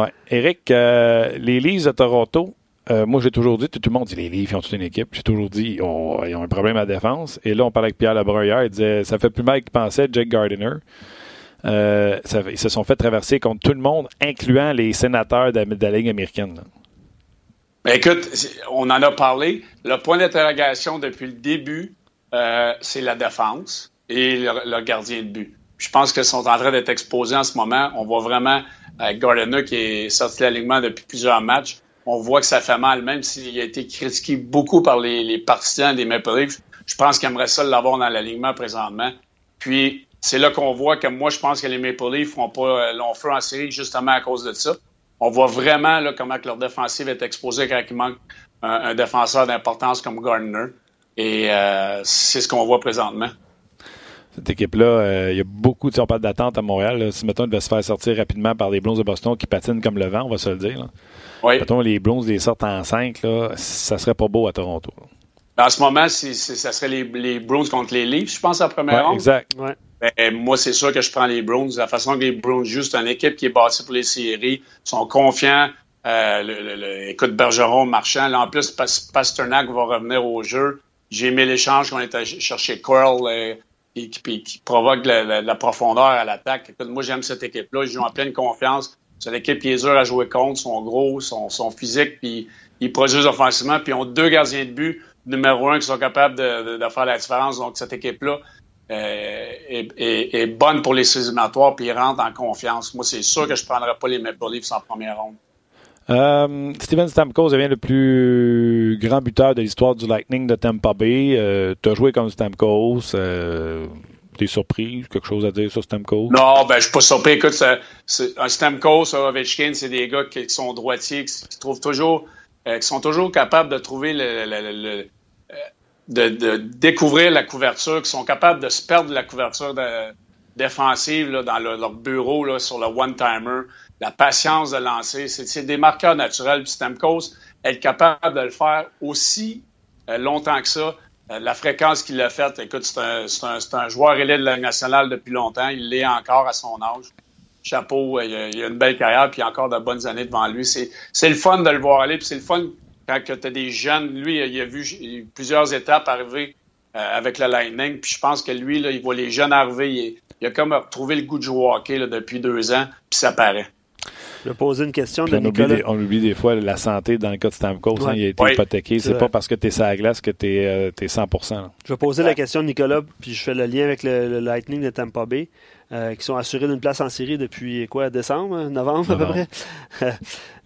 Ouais. Eric, euh, les Leafs de Toronto, euh, moi j'ai toujours dit, tout, tout le monde dit les Leafs, ils ont toute une équipe. J'ai toujours dit, oh, ils ont un problème à la défense. Et là, on parlait avec Pierre Lebrun hier, il disait, ça fait plus mal qu'il pensait, Jake Gardiner. Euh, ça- ils se sont fait traverser contre tout le monde, incluant les sénateurs de, de la Ligue américaine. Ben, écoute, on en a parlé. Le point d'interrogation depuis le début, c'est la défense et le, le gardien de but. Je pense qu'ils sont en train d'être exposés en ce moment. On voit vraiment euh, Gardner qui est sorti de l'alignement depuis plusieurs matchs. On voit que ça fait mal, même s'il a été critiqué beaucoup par les, partisans des Maple Leafs. Je pense qu'il aimerait ça l'avoir dans l'alignement présentement. Puis, c'est là qu'on voit que moi, je pense que les Maple Leafs font pas euh, long feu en série justement à cause de ça. On voit vraiment là, comment que leur défensive est exposée quand il manque un, un défenseur d'importance comme Gardner. Et euh, c'est ce qu'on voit présentement. Cette équipe-là, euh, il y a beaucoup, on parle d'attente à Montréal. là. Si, mettons, il devait se faire sortir rapidement par les Blues de Boston qui patinent comme le vent, on va se le dire. là. Oui. Mettons, les Blues les sortent en 5, là, ça serait pas beau à Toronto. En ce moment, c'est- ça serait les, les Bruins contre les Leafs, je pense, en première Ouais, ronde. exact. Ouais. Ben, moi, c'est sûr que je prends les Browns. La façon que les Browns jouent, c'est une équipe qui est bâtie pour les séries. Ils sont confiants. Euh, le, le- le- écoute, Bergeron, Marchand. Là, en plus, Pas- Pasternak va revenir au jeu. J'ai aimé l'échange qu'on est allé chercher Curl euh, qui, qui- qui provoque la, la- profondeur à l'attaque. Moi, j'aime cette équipe-là. Ils jouent en pleine confiance. C'est une équipe qui est dure à jouer contre. Ils sont gros, sont, sont physiques, puis ils produisent offensivement. Puis ils ont deux gardiens de but numéro un qui sont capables de, de- faire la différence. Donc, cette équipe-là, euh, est, est- bonne pour les séries éliminatoires puis ils rentrent en confiance. Moi, c'est sûr que je ne prendrai pas les Maple Leafs en première ronde. Euh, Steven Stamkos devient le plus grand buteur de l'histoire du Lightning de Tampa Bay. Euh, tu as joué comme Stamkos. Euh, T'es surpris? Quelque chose à dire sur Stamkos? Non, ben, je suis pas surpris. Écoute, un Stamkos, un Ovechkin, c'est des gars qui, sont droitiers, qui, trouvent toujours, euh, qui sont toujours capables de trouver le, euh, de, découvrir la couverture, qui sont capables de se perdre la couverture de- défensive là, dans le- leur bureau là, sur le one-timer, la patience de lancer. C'est des marqueurs naturels. Puis Stamkos, être capable de le faire aussi euh, longtemps que ça, euh, la fréquence qu'il a faite, écoute, c'est un, un- un joueur élite de la nationale depuis longtemps. Il l'est encore à son âge. Chapeau, euh, il a, a une belle carrière, puis encore de bonnes années devant lui. C'est le fun de le voir aller, puis c'est le fun quand tu as des jeunes. Lui, il a vu plusieurs étapes arriver avec le Lightning, puis je pense que lui, là, il voit les jeunes arriver. Il, il a comme retrouvé le goût de jouer au hockey là, depuis deux ans, puis ça paraît. Je vais poser une question de on, oublie Nicolas. des, on oublie des fois la santé dans le cas de Stamkos. hein, Ouais. il a été Oui, hypothéqué. c'est pas parce que tu es sur la glace que tu es, 100 là. Je vais poser la question de Nicolas, puis je fais le lien avec le, le Lightning de Tampa Bay. Qui sont assurés d'une place en série depuis quoi, décembre, novembre à peu près? *laughs*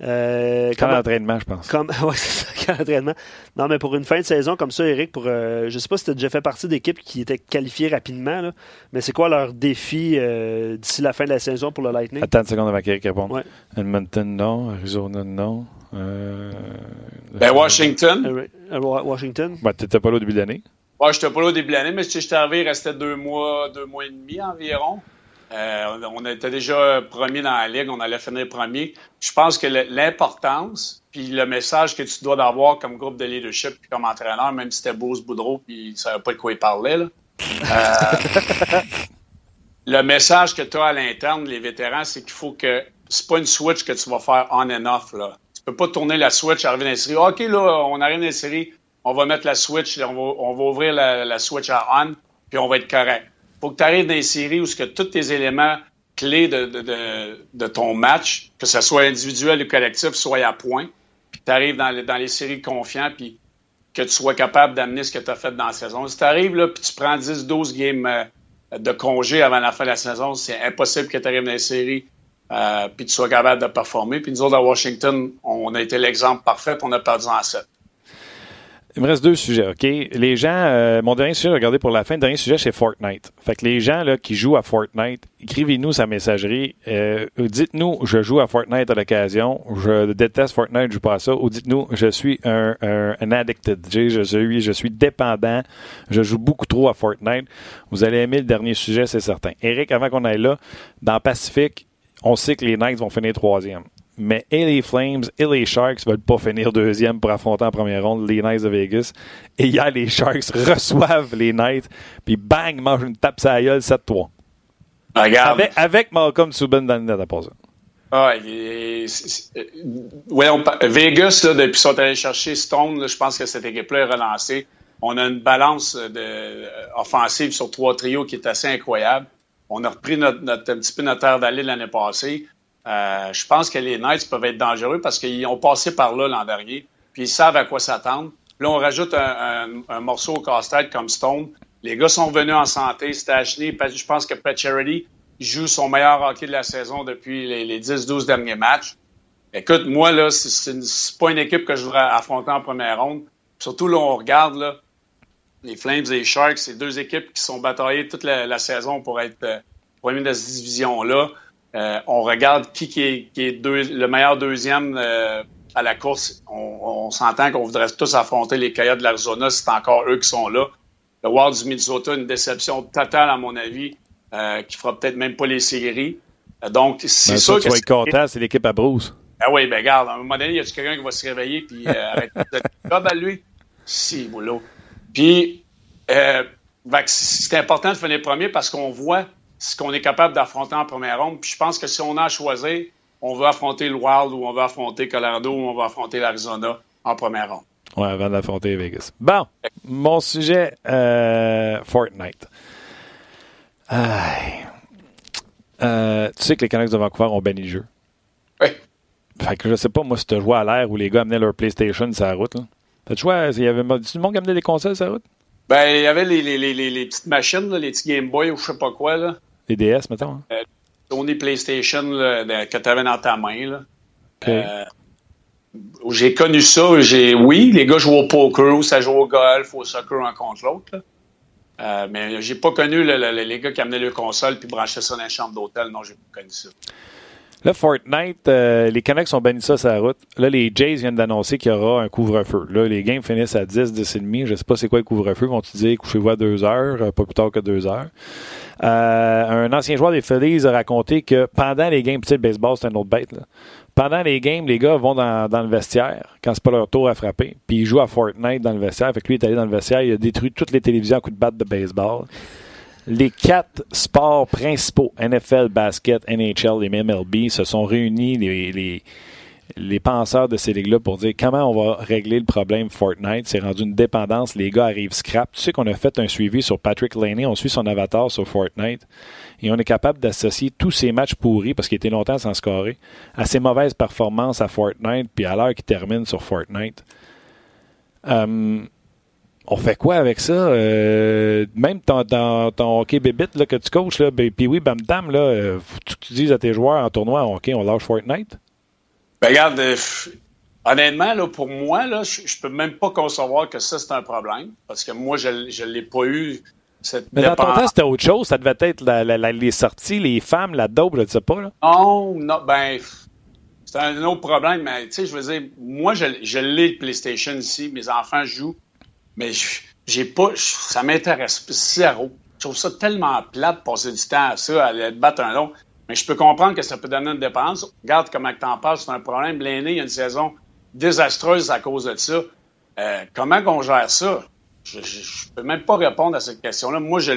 euh, quand l'entraînement, je pense. Comme, *laughs* ouais, c'est ça, l'entraînement. Non, mais pour une fin de saison comme ça, Eric, pour, je sais pas si tu as déjà fait partie d'équipes qui étaient qualifiées rapidement, là, mais c'est quoi leur défi d'ici la fin de la saison pour le Lightning? Attends une seconde avant qu'Eric réponde. Ouais. Edmonton, non. Arizona, non. Euh, ben, Washington. Washington. Ben, tu n'étais pas là au début de l'année. Ouais, je n'étais pas là au début de l'année, mais si j'étais arrivé, il restait deux mois, deux mois et demi environ. Euh, on était déjà premier dans la ligue, on allait finir premier. Je pense que l'importance, puis le message que tu dois avoir comme groupe de leadership puis comme entraîneur, même si c'était Bruce Boudreau puis il ne savait pas de quoi il parlait, là. Euh, *laughs* le message que tu as à l'interne, les vétérans, c'est qu'il faut que c'est pas une switch que tu vas faire on and off. Là. Tu peux pas tourner la switch, arriver dans la série. OK, là, on arrive dans la série, on va mettre la switch, on va, ouvrir la, switch à on, puis on va être correct. faut que tu arrives dans les séries où ce tous tes éléments clés de, ton match, que ce soit individuel ou collectif, soient à point. Puis tu arrives dans, les séries confiant, puis que tu sois capable d'amener ce que tu as fait dans la saison. Si tu arrives là, puis tu prends 10-12 games euh, de congé avant la fin de la saison, c'est impossible que tu arrives dans les séries euh, puis tu sois capable de performer. Puis nous autres, à Washington, on a été l'exemple parfait, on a perdu en 7. Il me reste deux sujets, OK? Les gens, euh, mon dernier sujet, regardez pour la fin, dernier sujet, c'est Fortnite. Fait que les gens qui jouent à Fortnite, écrivez-nous sa messagerie. Euh, dites-nous, je joue à Fortnite à l'occasion, je déteste Fortnite, je joue pas à ça. Ou dites-nous, je suis un, un, addicted, je suis, je suis dépendant, je joue beaucoup trop à Fortnite. Vous allez aimer le dernier sujet, c'est certain. Eric, avant qu'on aille là, dans Pacifique, on sait que les Knights vont finir troisième. Mais et les Flames et les Sharks ne veulent pas finir deuxième pour affronter en première ronde les Knights de Vegas. Et hier, les Sharks *laughs* reçoivent les Knights, puis bang, mangent une tape gueule 7-3. Regarde. Avec, Malcolm Subban dans le net à ça. Ah, ouais, Vegas, là, depuis qu'ils sont allés chercher Stone, je pense que cette équipe-là est relancée. On a une balance de, offensive sur trois trios qui est assez incroyable. On a repris notre, un petit peu notre air d'aller l'année passée. Euh, je pense que les Knights peuvent être dangereux parce qu'ils ont passé par là l'an dernier, puis ils savent à quoi s'attendre. Là, on rajoute un, morceau au casse-tête comme Stone. Les gars sont venus en santé. Stachny, je pense que Pat Charity joue son meilleur hockey de la saison depuis les, 10-12 derniers matchs. Écoute, moi, là, c'est pas une équipe que je voudrais affronter en première ronde. Surtout, là, on regarde, les Flames et les Sharks, c'est deux équipes qui sont bataillées toute la, saison pour être euh, premier de cette division-là. Euh, on regarde qui, est, le meilleur deuxième euh, à la course. On, s'entend qu'on voudrait tous affronter les Coyotes de l'Arizona, c'est encore eux qui sont là. Le Wild du Minnesota, une déception totale, à mon avis, qui fera peut-être même pas les séries. donc, c'est ben, sûr que. Tu vas être content, c'est l'équipe à Bruce. Ah oui, ben regarde, à un moment donné, il y a quelqu'un qui va se réveiller puis arrêter de job *laughs* à lui? Si, boulot. Puis, euh, c'est important de finir premier parce qu'on voit ce qu'on est capable d'affronter en première ronde. Puis je pense que si on a à choisir, on veut affronter le Wild ou on veut affronter Colorado ou on va affronter l'Arizona en première ronde. Oui, avant d'affronter Vegas. Bon, mon sujet, euh, Fortnite. Euh, tu sais que les Canucks de Vancouver ont banni le jeu. Oui. Fait que je sais pas, moi, si tu joué à l'air où les gars amenaient leur PlayStation sur la route. T'as vois, il y avait du monde qui amenait des consoles sur la route? Ben, il y avait les, les, les, les petites machines, les petits Game Boy ou je sais pas quoi. Là. Les DS, mettons. Hein? Euh, Sony PlayStation que tu avais dans ta main. Là. Euh, j'ai connu ça. J'ai, oui, les gars jouent au poker ou ça joue au golf ou au soccer un contre l'autre. Euh, mais j'ai pas connu les gars qui amenaient leur console puis branchaient ça dans la chambre d'hôtel. Non, j'ai pas connu ça. Là, Fortnite, euh, les Canucks ont banni ça sur la route. Là, les Jays viennent d'annoncer qu'il y aura un couvre-feu. Là, les games finissent à 10, 10 et demi. Je sais pas c'est quoi le couvre-feu. Vont-ils dire couchez-vous à 2 heures, euh, pas plus tard que 2 heures? Euh, un ancien joueur des Phillies a raconté que pendant les games, petit le baseball, c'est un autre bête. Là. Pendant les games, les gars vont dans, le vestiaire quand c'est pas leur tour à frapper. Puis ils jouent à Fortnite dans le vestiaire. Fait que lui est allé dans le vestiaire, il a détruit toutes les télévisions à coups de batte de baseball les quatre sports principaux, NFL, basket, NHL et MLB, se sont réunis, les, les, penseurs de ces ligues-là, pour dire comment on va régler le problème Fortnite. C'est rendu une dépendance. Les gars arrivent scrap. Tu sais qu'on a fait un suivi sur Patrick Laney. On suit son avatar sur Fortnite. Et on est capable d'associer tous ces matchs pourris, parce qu'il était longtemps sans scorer, à ses mauvaises performances à Fortnite, puis à l'heure qu'il termine sur Fortnite. Euh, on fait quoi avec ça? Euh, même ton, ton, ton hockey bébite là, que tu coaches, là, ben, puis oui, bam là, euh, faut que tu dises à tes joueurs en tournoi, OK, on lâche Fortnite? Ben, regarde, euh, honnêtement, là, pour moi, là, je, je peux même pas concevoir que ça, c'est un problème. Parce que moi, je ne l'ai pas eu. Cette Mais dans ton temps, c'était autre chose. Ça devait être la, la, la, les sorties, les femmes, la dope, je ne sais pas. Là. Non, non, ben, c'est un autre problème. Mais, tu sais, je veux dire, moi, je, je l'ai, PlayStation ici. Mes enfants jouent. Mais j'ai pas. Ça m'intéresse zéro. Je trouve ça tellement plate de passer du temps à ça, à aller battre un long. Mais je peux comprendre que ça peut donner une dépense. Regarde comment tu en parles, c'est un problème. L'aîné, il y a une saison désastreuse à cause de ça. Euh, comment on gère ça? Je ne peux même pas répondre à cette question-là. Moi, je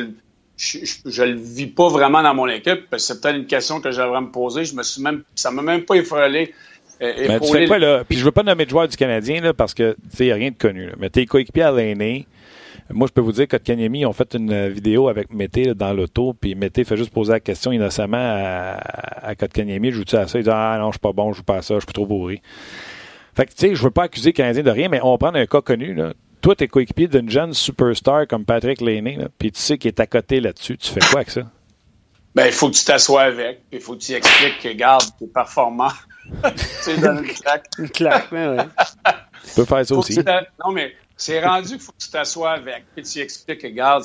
je, le vis pas vraiment dans mon équipe. C'est peut-être une question que j'aimerais me poser. Je me suis même, ça m'a même pas effleuré. Euh, mais tu sais quoi, là? Puis je veux pas nommer de joueur du Canadien, là, parce que, il n'y a rien de connu. Là. Mais tes coéquipiers à l'aîné, moi, je peux vous dire que Kanyemi ont fait une vidéo avec Mété dans l'auto, puis Mété fait juste poser la question innocemment à, à Kotkaniemi, joue-tu à ça? Il dit Ah non, je suis pas bon, je joue pas à ça, je suis trop bourré. Fait que, tu sais, je veux pas accuser le Canadien de rien, mais on va prendre un cas connu, là. Toi, t'es coéquipier d'une jeune superstar comme Patrick Laney, puis tu sais qu'il est à côté là-dessus. Tu fais quoi avec ça? Ben, il faut que tu t'assoies avec, puis il faut que tu expliques que, regarde, t'es performant. Tu sais, donne une claque. Une claque, mais oui. Tu peux faire ça aussi. Non, mais c'est rendu qu'il faut que tu t'assoies avec, puis tu expliques que, regarde,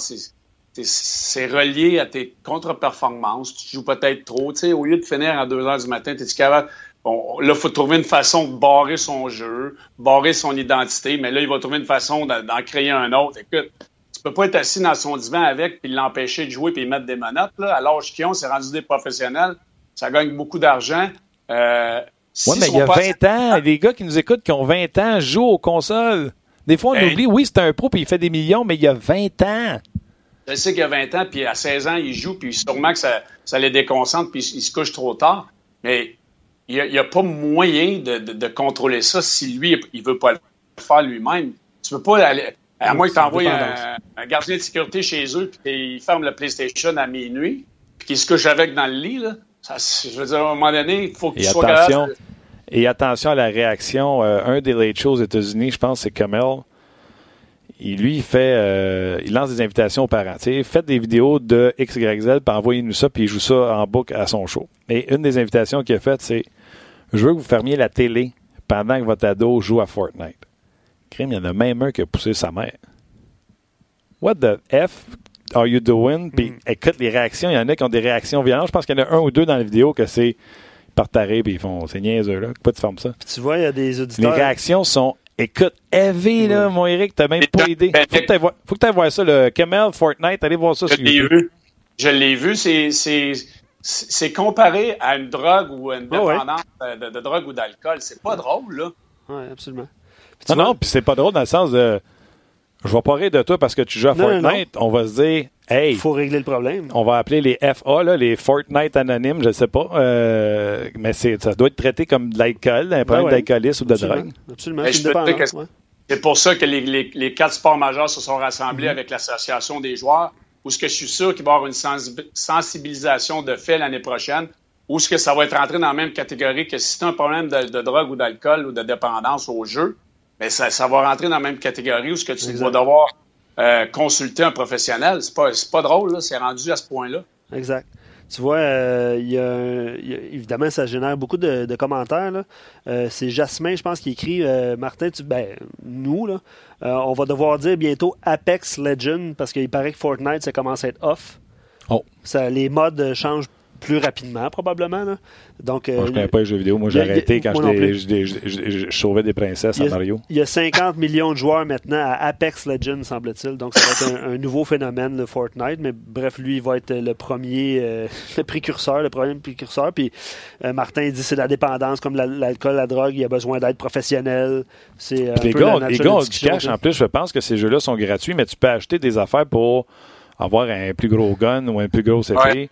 c'est relié à tes contre-performances. Tu joues peut-être trop. Tu sais, au lieu de finir à 2 heures du matin, tu es capable? Bon, là, il faut trouver une façon de barrer son jeu, barrer son identité, mais là, il va trouver une façon d'en créer un autre. Écoute, tu peux pas être assis dans son divan avec puis l'empêcher de jouer puis mettre des menottes. Là. À l'âge qu'ils ont, c'est rendu des professionnels. Ça gagne beaucoup d'argent. Euh, oui, mais il y a 20 ans, les gars qui nous écoutent qui ont 20 ans jouent aux consoles. Des fois, on hey. oublie, oui, c'est un pro puis il fait des millions, mais il y a 20 ans. Je sais qu'il y a 20 ans, puis à 16 ans, il joue, puis sûrement que ça, ça les déconcentre, puis il se couche trop tard. Mais il n'y a, a, pas moyen de, de, de, contrôler ça si lui, il veut pas le faire lui-même. Tu peux pas aller. À moins que tu envoies un, un, gardien de sécurité chez eux, puis qu'il ferme le PlayStation à minuit, puis qu'il se couche avec dans le lit, là. Ça, je veux dire, à un moment donné, il faut qu'il soit attention, capable. Et attention à la réaction. Euh, un des late shows aux États-Unis, je pense, c'est Kamel. Il, lui, il fait, euh, il lance des invitations aux parents. sais, faites des vidéos de XYZ, puis envoyez-nous ça, puis il joue ça en boucle à son show. Et une des invitations qu'il a faites, c'est Je veux que vous fermiez la télé pendant que votre ado joue à Fortnite. Crime, il y en a même un qui a poussé sa mère. What the F? Are you doing? Puis mm. écoute les réactions, il y en a qui ont des réactions violentes. Je pense qu'il y en a un ou deux dans la vidéo que c'est ils partent arrêt puis ils font c'est niaiseux là. Pourquoi tu fermes ça? Puis tu vois, il y a des auditeurs. Les réactions sont Écoute, heavy, là, mon Eric, t'as même pas idée. Faut que t'ailles voir, faut que voir ça, le Camel Fortnite, allez voir ça Je l'ai vu. Je l'ai vu, c'est, c'est, comparé à une drogue ou à une dépendance oh ouais. de, de, drogue ou d'alcool. C'est pas drôle, là. Oui, absolument. Non, vois, non, puis c'est pas drôle dans le sens de. Je vais pas rire de toi parce que tu joues à non, Fortnite. Non. On va se dire, hey. Il faut régler le problème. On va appeler les FA, là, les Fortnite anonymes, je sais pas. Euh, mais ça doit être traité comme de l'alcool, un problème ben ouais. d'alcoolisme ou de drogue. Absolument. C'est pour ça que les, les, les, quatre sports majeurs se sont rassemblés Mm-hmm. mm -hmm. avec l'association des joueurs, où ce que je suis sûr qu'il va y avoir une sensibilisation de fait l'année prochaine, où ce que ça va être rentré dans la même catégorie que si c'est un problème de, de drogue ou d'alcool ou de dépendance au jeu, mais ça, ça va rentrer dans la même catégorie où ce que tu Exact. vas devoir euh, consulter un professionnel. C'est pas, pas drôle, là, c'est rendu à ce point-là. Exact. Tu vois, euh, il y, a, il y a, évidemment, ça génère beaucoup de, de commentaires. Euh, c'est Jasmin, je pense, qui écrit euh, Martin, tu, ben, nous, là, euh, on va devoir dire bientôt Apex Legend parce qu'il paraît que Fortnite, ça commence à être off. Oh. Ça, les modes changent plus rapidement, probablement. Là. Donc, moi, je ne connais pas les jeux vidéo. Moi, j'ai arrêté quand je, je, je, je, sauvais des princesses a, à Mario. Il y a 50 millions de joueurs maintenant à Apex Legends, semble-t-il. Donc, ça va être un, un, nouveau phénomène, le Fortnite. Mais bref, lui, il va être le premier, euh, *laughs* le précurseur, le premier précurseur. Puis euh, Martin dit c'est la dépendance, comme l'alcool, la, la, drogue, il a besoin d'être professionnel. C'est les, gars, les gars ont du cash. En plus, je pense que ces jeux-là sont gratuits, mais tu peux acheter des affaires pour avoir un plus gros gun ou un plus gros. Ouais.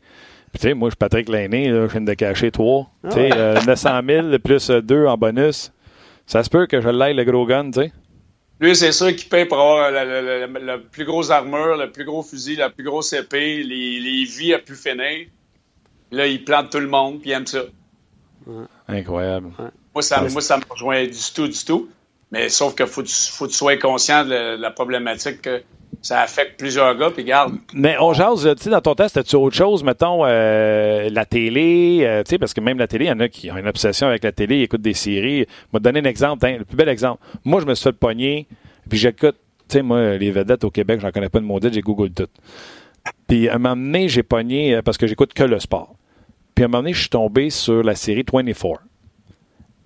Puis, tu sais, moi, je suis Patrick Lainé, là, je viens de cacher trois. Ah, tu sais, ouais. euh, 900 000 plus deux en bonus. Ça se peut que je l'aille, le gros gun, tu sais. Lui, c'est sûr qu'il paye pour avoir la, la, la, la, plus grosse armure, le plus gros fusil, la plus grosse épée, les, les vies à plus finir. Là, il plante tout le monde, puis il aime ça. Ouais. Incroyable. Moi, ça, moi, ça me rejoint du tout, du tout. Mais sauf qu'il faut, faut que tu sois conscient de la, problématique que ça affecte plusieurs gars, puis garde. Mais on jase, tu sais, dans ton test, as-tu autre chose, mettons, euh, la télé, euh, tu sais, parce que même la télé, il y en a qui ont une obsession avec la télé, ils écoutent des séries. Je vais te donner un exemple, hein, le plus bel exemple. Moi, je me suis fait pogner, puis j'écoute, tu sais, moi, les vedettes au Québec, j'en connais pas de maudite, j'ai Google tout. Puis à un moment donné, j'ai pogné, euh, parce que j'écoute que le sport. Puis à un moment donné, je suis tombé sur la série 24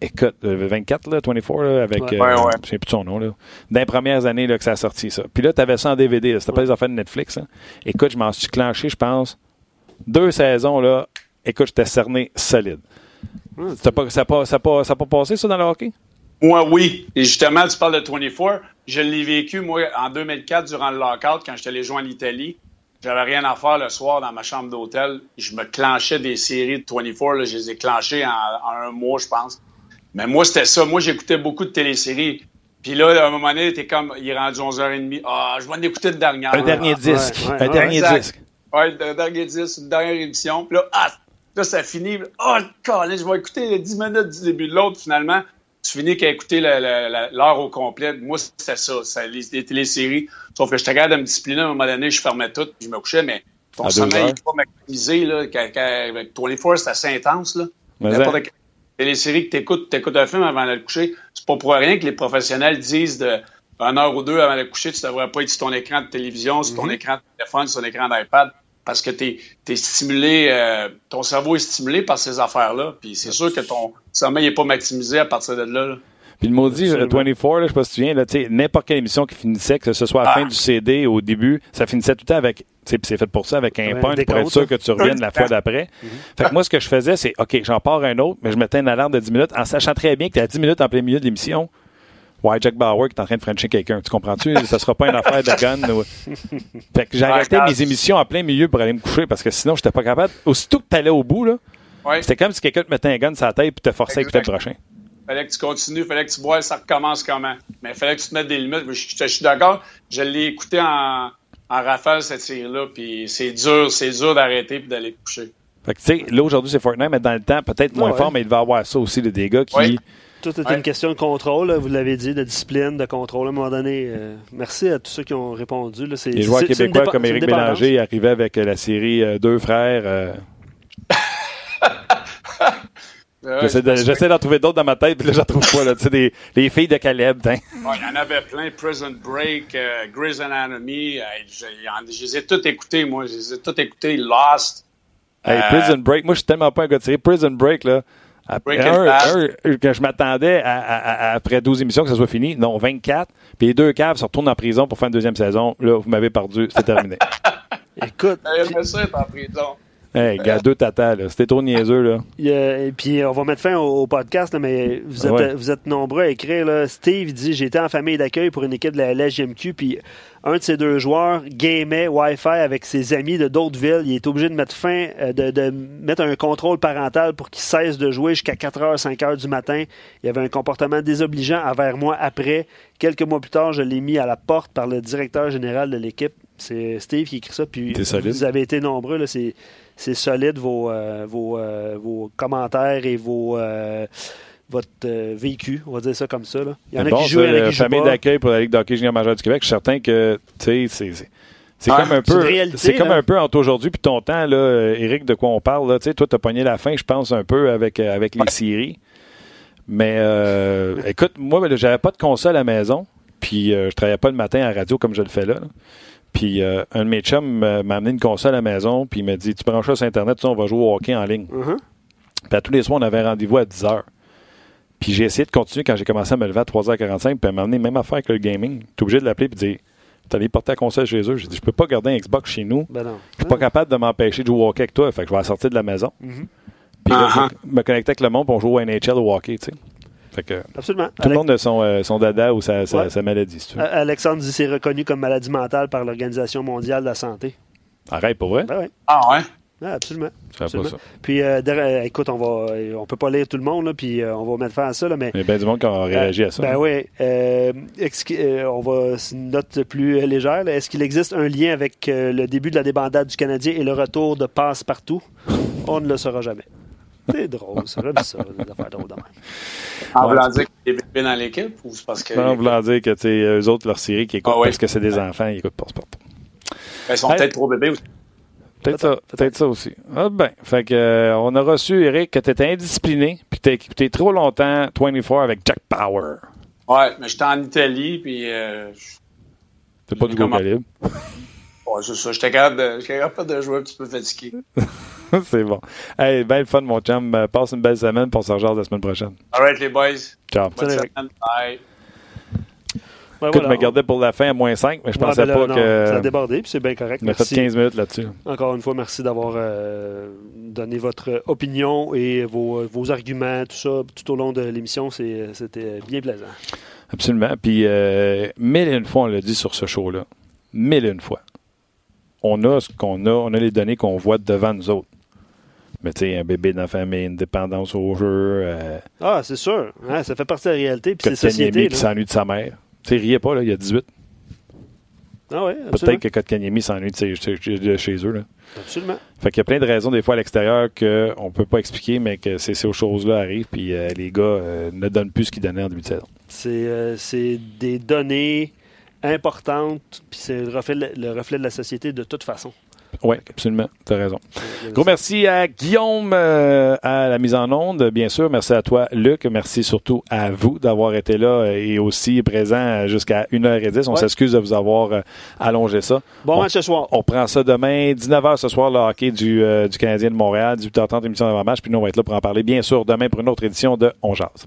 écoute, 24, là, 24, là, avec. Ouais, euh, ouais. Je sais plus de son nom, là. Dans les premières années là, que ça a sorti, ça. Puis là, tu avais ça en DVD. C'était pas les affaires de Netflix. Hein. Écoute, je m'en suis clenché, je pense. Deux saisons, là. Écoute, j'étais cerné solide. ça n'a pas, ça pas, ça pas, pas passé, ça, dans le hockey? Moi, oui. Et justement, tu parles de 24. Je l'ai vécu, moi, en 2004, durant le lockout, quand j'étais allé jouer en Italie. J'avais rien à faire le soir dans ma chambre d'hôtel. Je me clenchais des séries de 24. Là, je les ai clenchées en un mois, je pense. Mais moi, c'était ça. Moi, j'écoutais beaucoup de téléséries. Puis là, à un moment donné, t'es comme, il est rendu 11h30. Ah, je vais en écouter le dernier. Un dernier disque. un dernier disque. Ouais, un dernier disque, une dernière émission. Puis là, ah, là, ça finit. Ah, oh, je vais écouter les 10 minutes du début de l'autre, finalement. Tu finis qu'à écouter l'heure au complet. Moi, c'était ça, ça les, les, téléséries. Sauf que j'étais capable de me discipliner. À un moment donné, je fermais tout, puis je me couchais, mais ton sommeil n'est pas maximisé. Là, avec 24, c'est assez intense. Là. Séries que tu écoutes, tu écoutes un film avant d'aller coucher. C'est pas pour rien que les professionnels disent de une heure ou deux avant d'aller coucher, tu devrais pas être sur ton écran de télévision, sur ton mhm. écran de téléphone, sur ton écran d'iPad, parce que tu es, stimulé, euh, ton cerveau est stimulé par ces affaires-là. Puis c'est sûr que ton sommeil n'est pas maximisé à partir de là. Puis le maudit 24, là, je sais pas si tu viens, n'importe quelle émission qui finissait, que ce soit à la fin ah. du CD ou au début, ça finissait tout le temps avec c'est fait pour ça avec un point pour être sûr que tu reviennes la fois d'après. Mhm. Fait que moi, ce que je faisais, c'est OK, j'en pars un autre, mais je mettais une alarme de 10 minutes en sachant très bien que tu à 10 minutes en plein milieu de l'émission. Ouais, Jack Bauer qui est en train de frencher quelqu'un. Tu comprends-tu? *laughs* ça sera pas une affaire de gun. Fait que j'ai arrêté mes émissions en plein milieu pour aller me coucher parce que sinon, j'étais pas capable. Aussitôt que tu allais au bout, là, c'était comme si quelqu'un te mettait un gun sur la tête et te forçait à écouter le prochain fallait que tu continues, fallait que tu bois, ça recommence comment. Mais il fallait que tu te mettes des limites. Je, je suis d'accord. Je l'ai écouté en, en rafale cette série-là, puis c'est dur, c'est dur d'arrêter et d'aller coucher. Fait que, tu sais, là, aujourd'hui, c'est Fortnite, mais dans le temps, peut-être moins fort, mais il va y avoir ça aussi, des gars qui. Tout est une question de contrôle, vous l'avez dit, de discipline, de contrôle. À un moment donné, euh, merci à tous ceux qui ont répondu. Là, Les joueurs québécois comme Éric Bélanger arrivaient avec la série euh, Deux frères. *laughs* J'essaie d'en trouver d'autres dans ma tête, puis là, j'en trouve pas. Là, des, les filles de Caleb. Il y en avait plein. Prison Break, euh, Grey's Anatomy. Euh, je, les ai toutes écoutées, moi. Je les ai toutes écoutées. Lost. Hey, euh, Prison Break. Moi, je suis tellement pas un gars de série. Prison Break, là. Après, un, un, que je m'attendais à, après 12 émissions que ça soit fini. Non, 24. Puis les deux caves se retournent en prison pour faire une deuxième saison. Là, vous m'avez perdu. C'est terminé. *laughs* Écoute. J'aimerais ça être en prison. Hey, gars, deux tatas, là. C'était trop niaiseux, là. et puis, on va mettre fin au, podcast, mais vous êtes, vous êtes nombreux à écrire, là. Steve dit J'étais en famille d'accueil pour une équipe de la LGMQ, puis un de ces deux joueurs gamait Wi-Fi avec ses amis de d'autres villes. Il est obligé de mettre fin, euh, de, de mettre un contrôle parental pour qu'il cesse de jouer jusqu'à 4h, 5h du matin. Il avait un comportement désobligeant envers moi après. Quelques mois plus tard, je l'ai mis à la porte par le directeur général de l'équipe. C'est Steve qui écrit ça. Puis vous avez été nombreux. Là, c'est c'est solide vos, euh, vos, euh, vos, commentaires et vos euh, votre vécu, on va dire ça comme ça. Là. Il y en a qui jouent, il y en a qui famille d'accueil pour la Ligue d'hockey junior majeur du Québec. Je suis certain que c'est c'est comme un peu c'est comme un peu entre aujourd'hui puis ton temps là Eric de quoi on parle là, toi tu as pogné la fin je pense un peu avec avec les séries. Mais écoute, moi j'avais pas de console à la maison, puis je travaillais pas le matin à la radio comme je le fais là. Puis euh, un de mes chums m'a amené une console à la maison, puis il m'a dit Tu branches ça sur Internet, on va jouer au hockey en ligne. Uh-huh. Puis à tous les soirs, on avait un rendez-vous à 10 h. Puis j'ai essayé de continuer quand j'ai commencé à me lever à 3h45, puis elle m'a amené même affaire avec le gaming. Tu obligé de l'appeler et de dire T'es allé porter la console chez eux. J'ai dit Je peux pas garder un Xbox chez nous. Ben je suis pas capable de m'empêcher de jouer au hockey avec toi. Fait que je vais la sortir de la maison. Mm-hmm. Puis là, je me connecter avec le monde pour jouer au NHL au hockey, tu sais. Absolument. Tout le monde a son, euh, son dada ou sa, sa, maladie. Alexandre dit c'est reconnu comme maladie mentale par l'Organisation mondiale de la santé. Arrête, pour vrai? Ben ah ouais? absolument. absolument. Puis, euh, euh, écoute, on va, on peut pas lire tout le monde, là, puis on va mettre fin à ça. Là, mais, Il y a bien du monde qui a réagi à ça. Ben oui. on va une note plus légère. Est-ce qu'il existe un lien avec le début de la débandade du Canadien et le retour de passe-partout? On ne le saura jamais. C'est drôle, ça. J'aime ça, des affaires drôles En voulant dire qu'il y a des bébés dans l'équipe ou c'est parce que. En voulant dire que eux autres, leur série qui écoutent Ah ouais. parce que c'est des enfants, ils écoutent pas sport. Ben, ils sont Hey. peut-être trop bébés aussi. Peut-être ça, peut-être ça aussi. Ah ben, fait que euh, on a reçu Eric que t'étais indiscipliné puis que t'as écouté trop longtemps 24 avec Jack Power. Ouais, mais j'étais en Italie, puis. Euh, C'est pas du gros calibre. Ouais, c'est ça. J'étais capable, de, capable de jouer un petit peu fatigué. *laughs* c'est bon. Hey, ben le fun mon chum. Euh, Passe une belle semaine pour se rejoindre la semaine prochaine. All right, les boys. Ciao. Bonne semaine. Bye. Ouais, Écoute, je voilà. me gardais pour la fin à moins 5, mais je Ouais, pensais ben là, pas non, que. Ça a débordé, puis c'est bien correct. On a fait Merci. 15 minutes là-dessus. Encore une fois, merci d'avoir euh, donné votre opinion et vos, vos arguments, tout ça, tout au long de l'émission. C'est- C'était bien plaisant. Absolument. Puis, euh, mille et une fois, on l'a dit sur ce show-là. Mille et une fois. On a ce qu'on a, on a les données qu'on voit devant nous autres. Mais tu sais, un bébé dans la famille, une dépendance au jeu, euh, Ah, c'est sûr. Ça fait partie de la réalité. Puis c'est société. qui s'ennuie de sa mère. Tu sais, riez pas, là, il y a 18. Ah ouais, Peut-être que Kotkaniemi s'ennuie de, chez eux. Là. absolument. Fait qu'il y a plein de raisons des fois à l'extérieur qu'on ne peut pas expliquer, mais que ces, ces choses-là arrivent, puis euh, les gars euh, ne donnent plus ce qu'ils donnaient en début de saison. C'est euh, c'est des données importantes, puis c'est le reflet, de la- le reflet de la société de toute façon. Oui, absolument. Tu as raison. Gros merci à Guillaume euh, à la mise en onde, bien sûr. Merci à toi, Luc. Merci surtout à vous d'avoir été là euh, et aussi présent jusqu'à 1h10. On Ouais. s'excuse de vous avoir euh, allongé ça. Bon On- match ce soir. On prend ça demain, 19h ce soir, le hockey du, euh, du Canadien de Montréal, 18h30, émission d'avant-match. Puis nous, on va être là pour en parler, bien sûr, demain pour une autre édition de On Jase.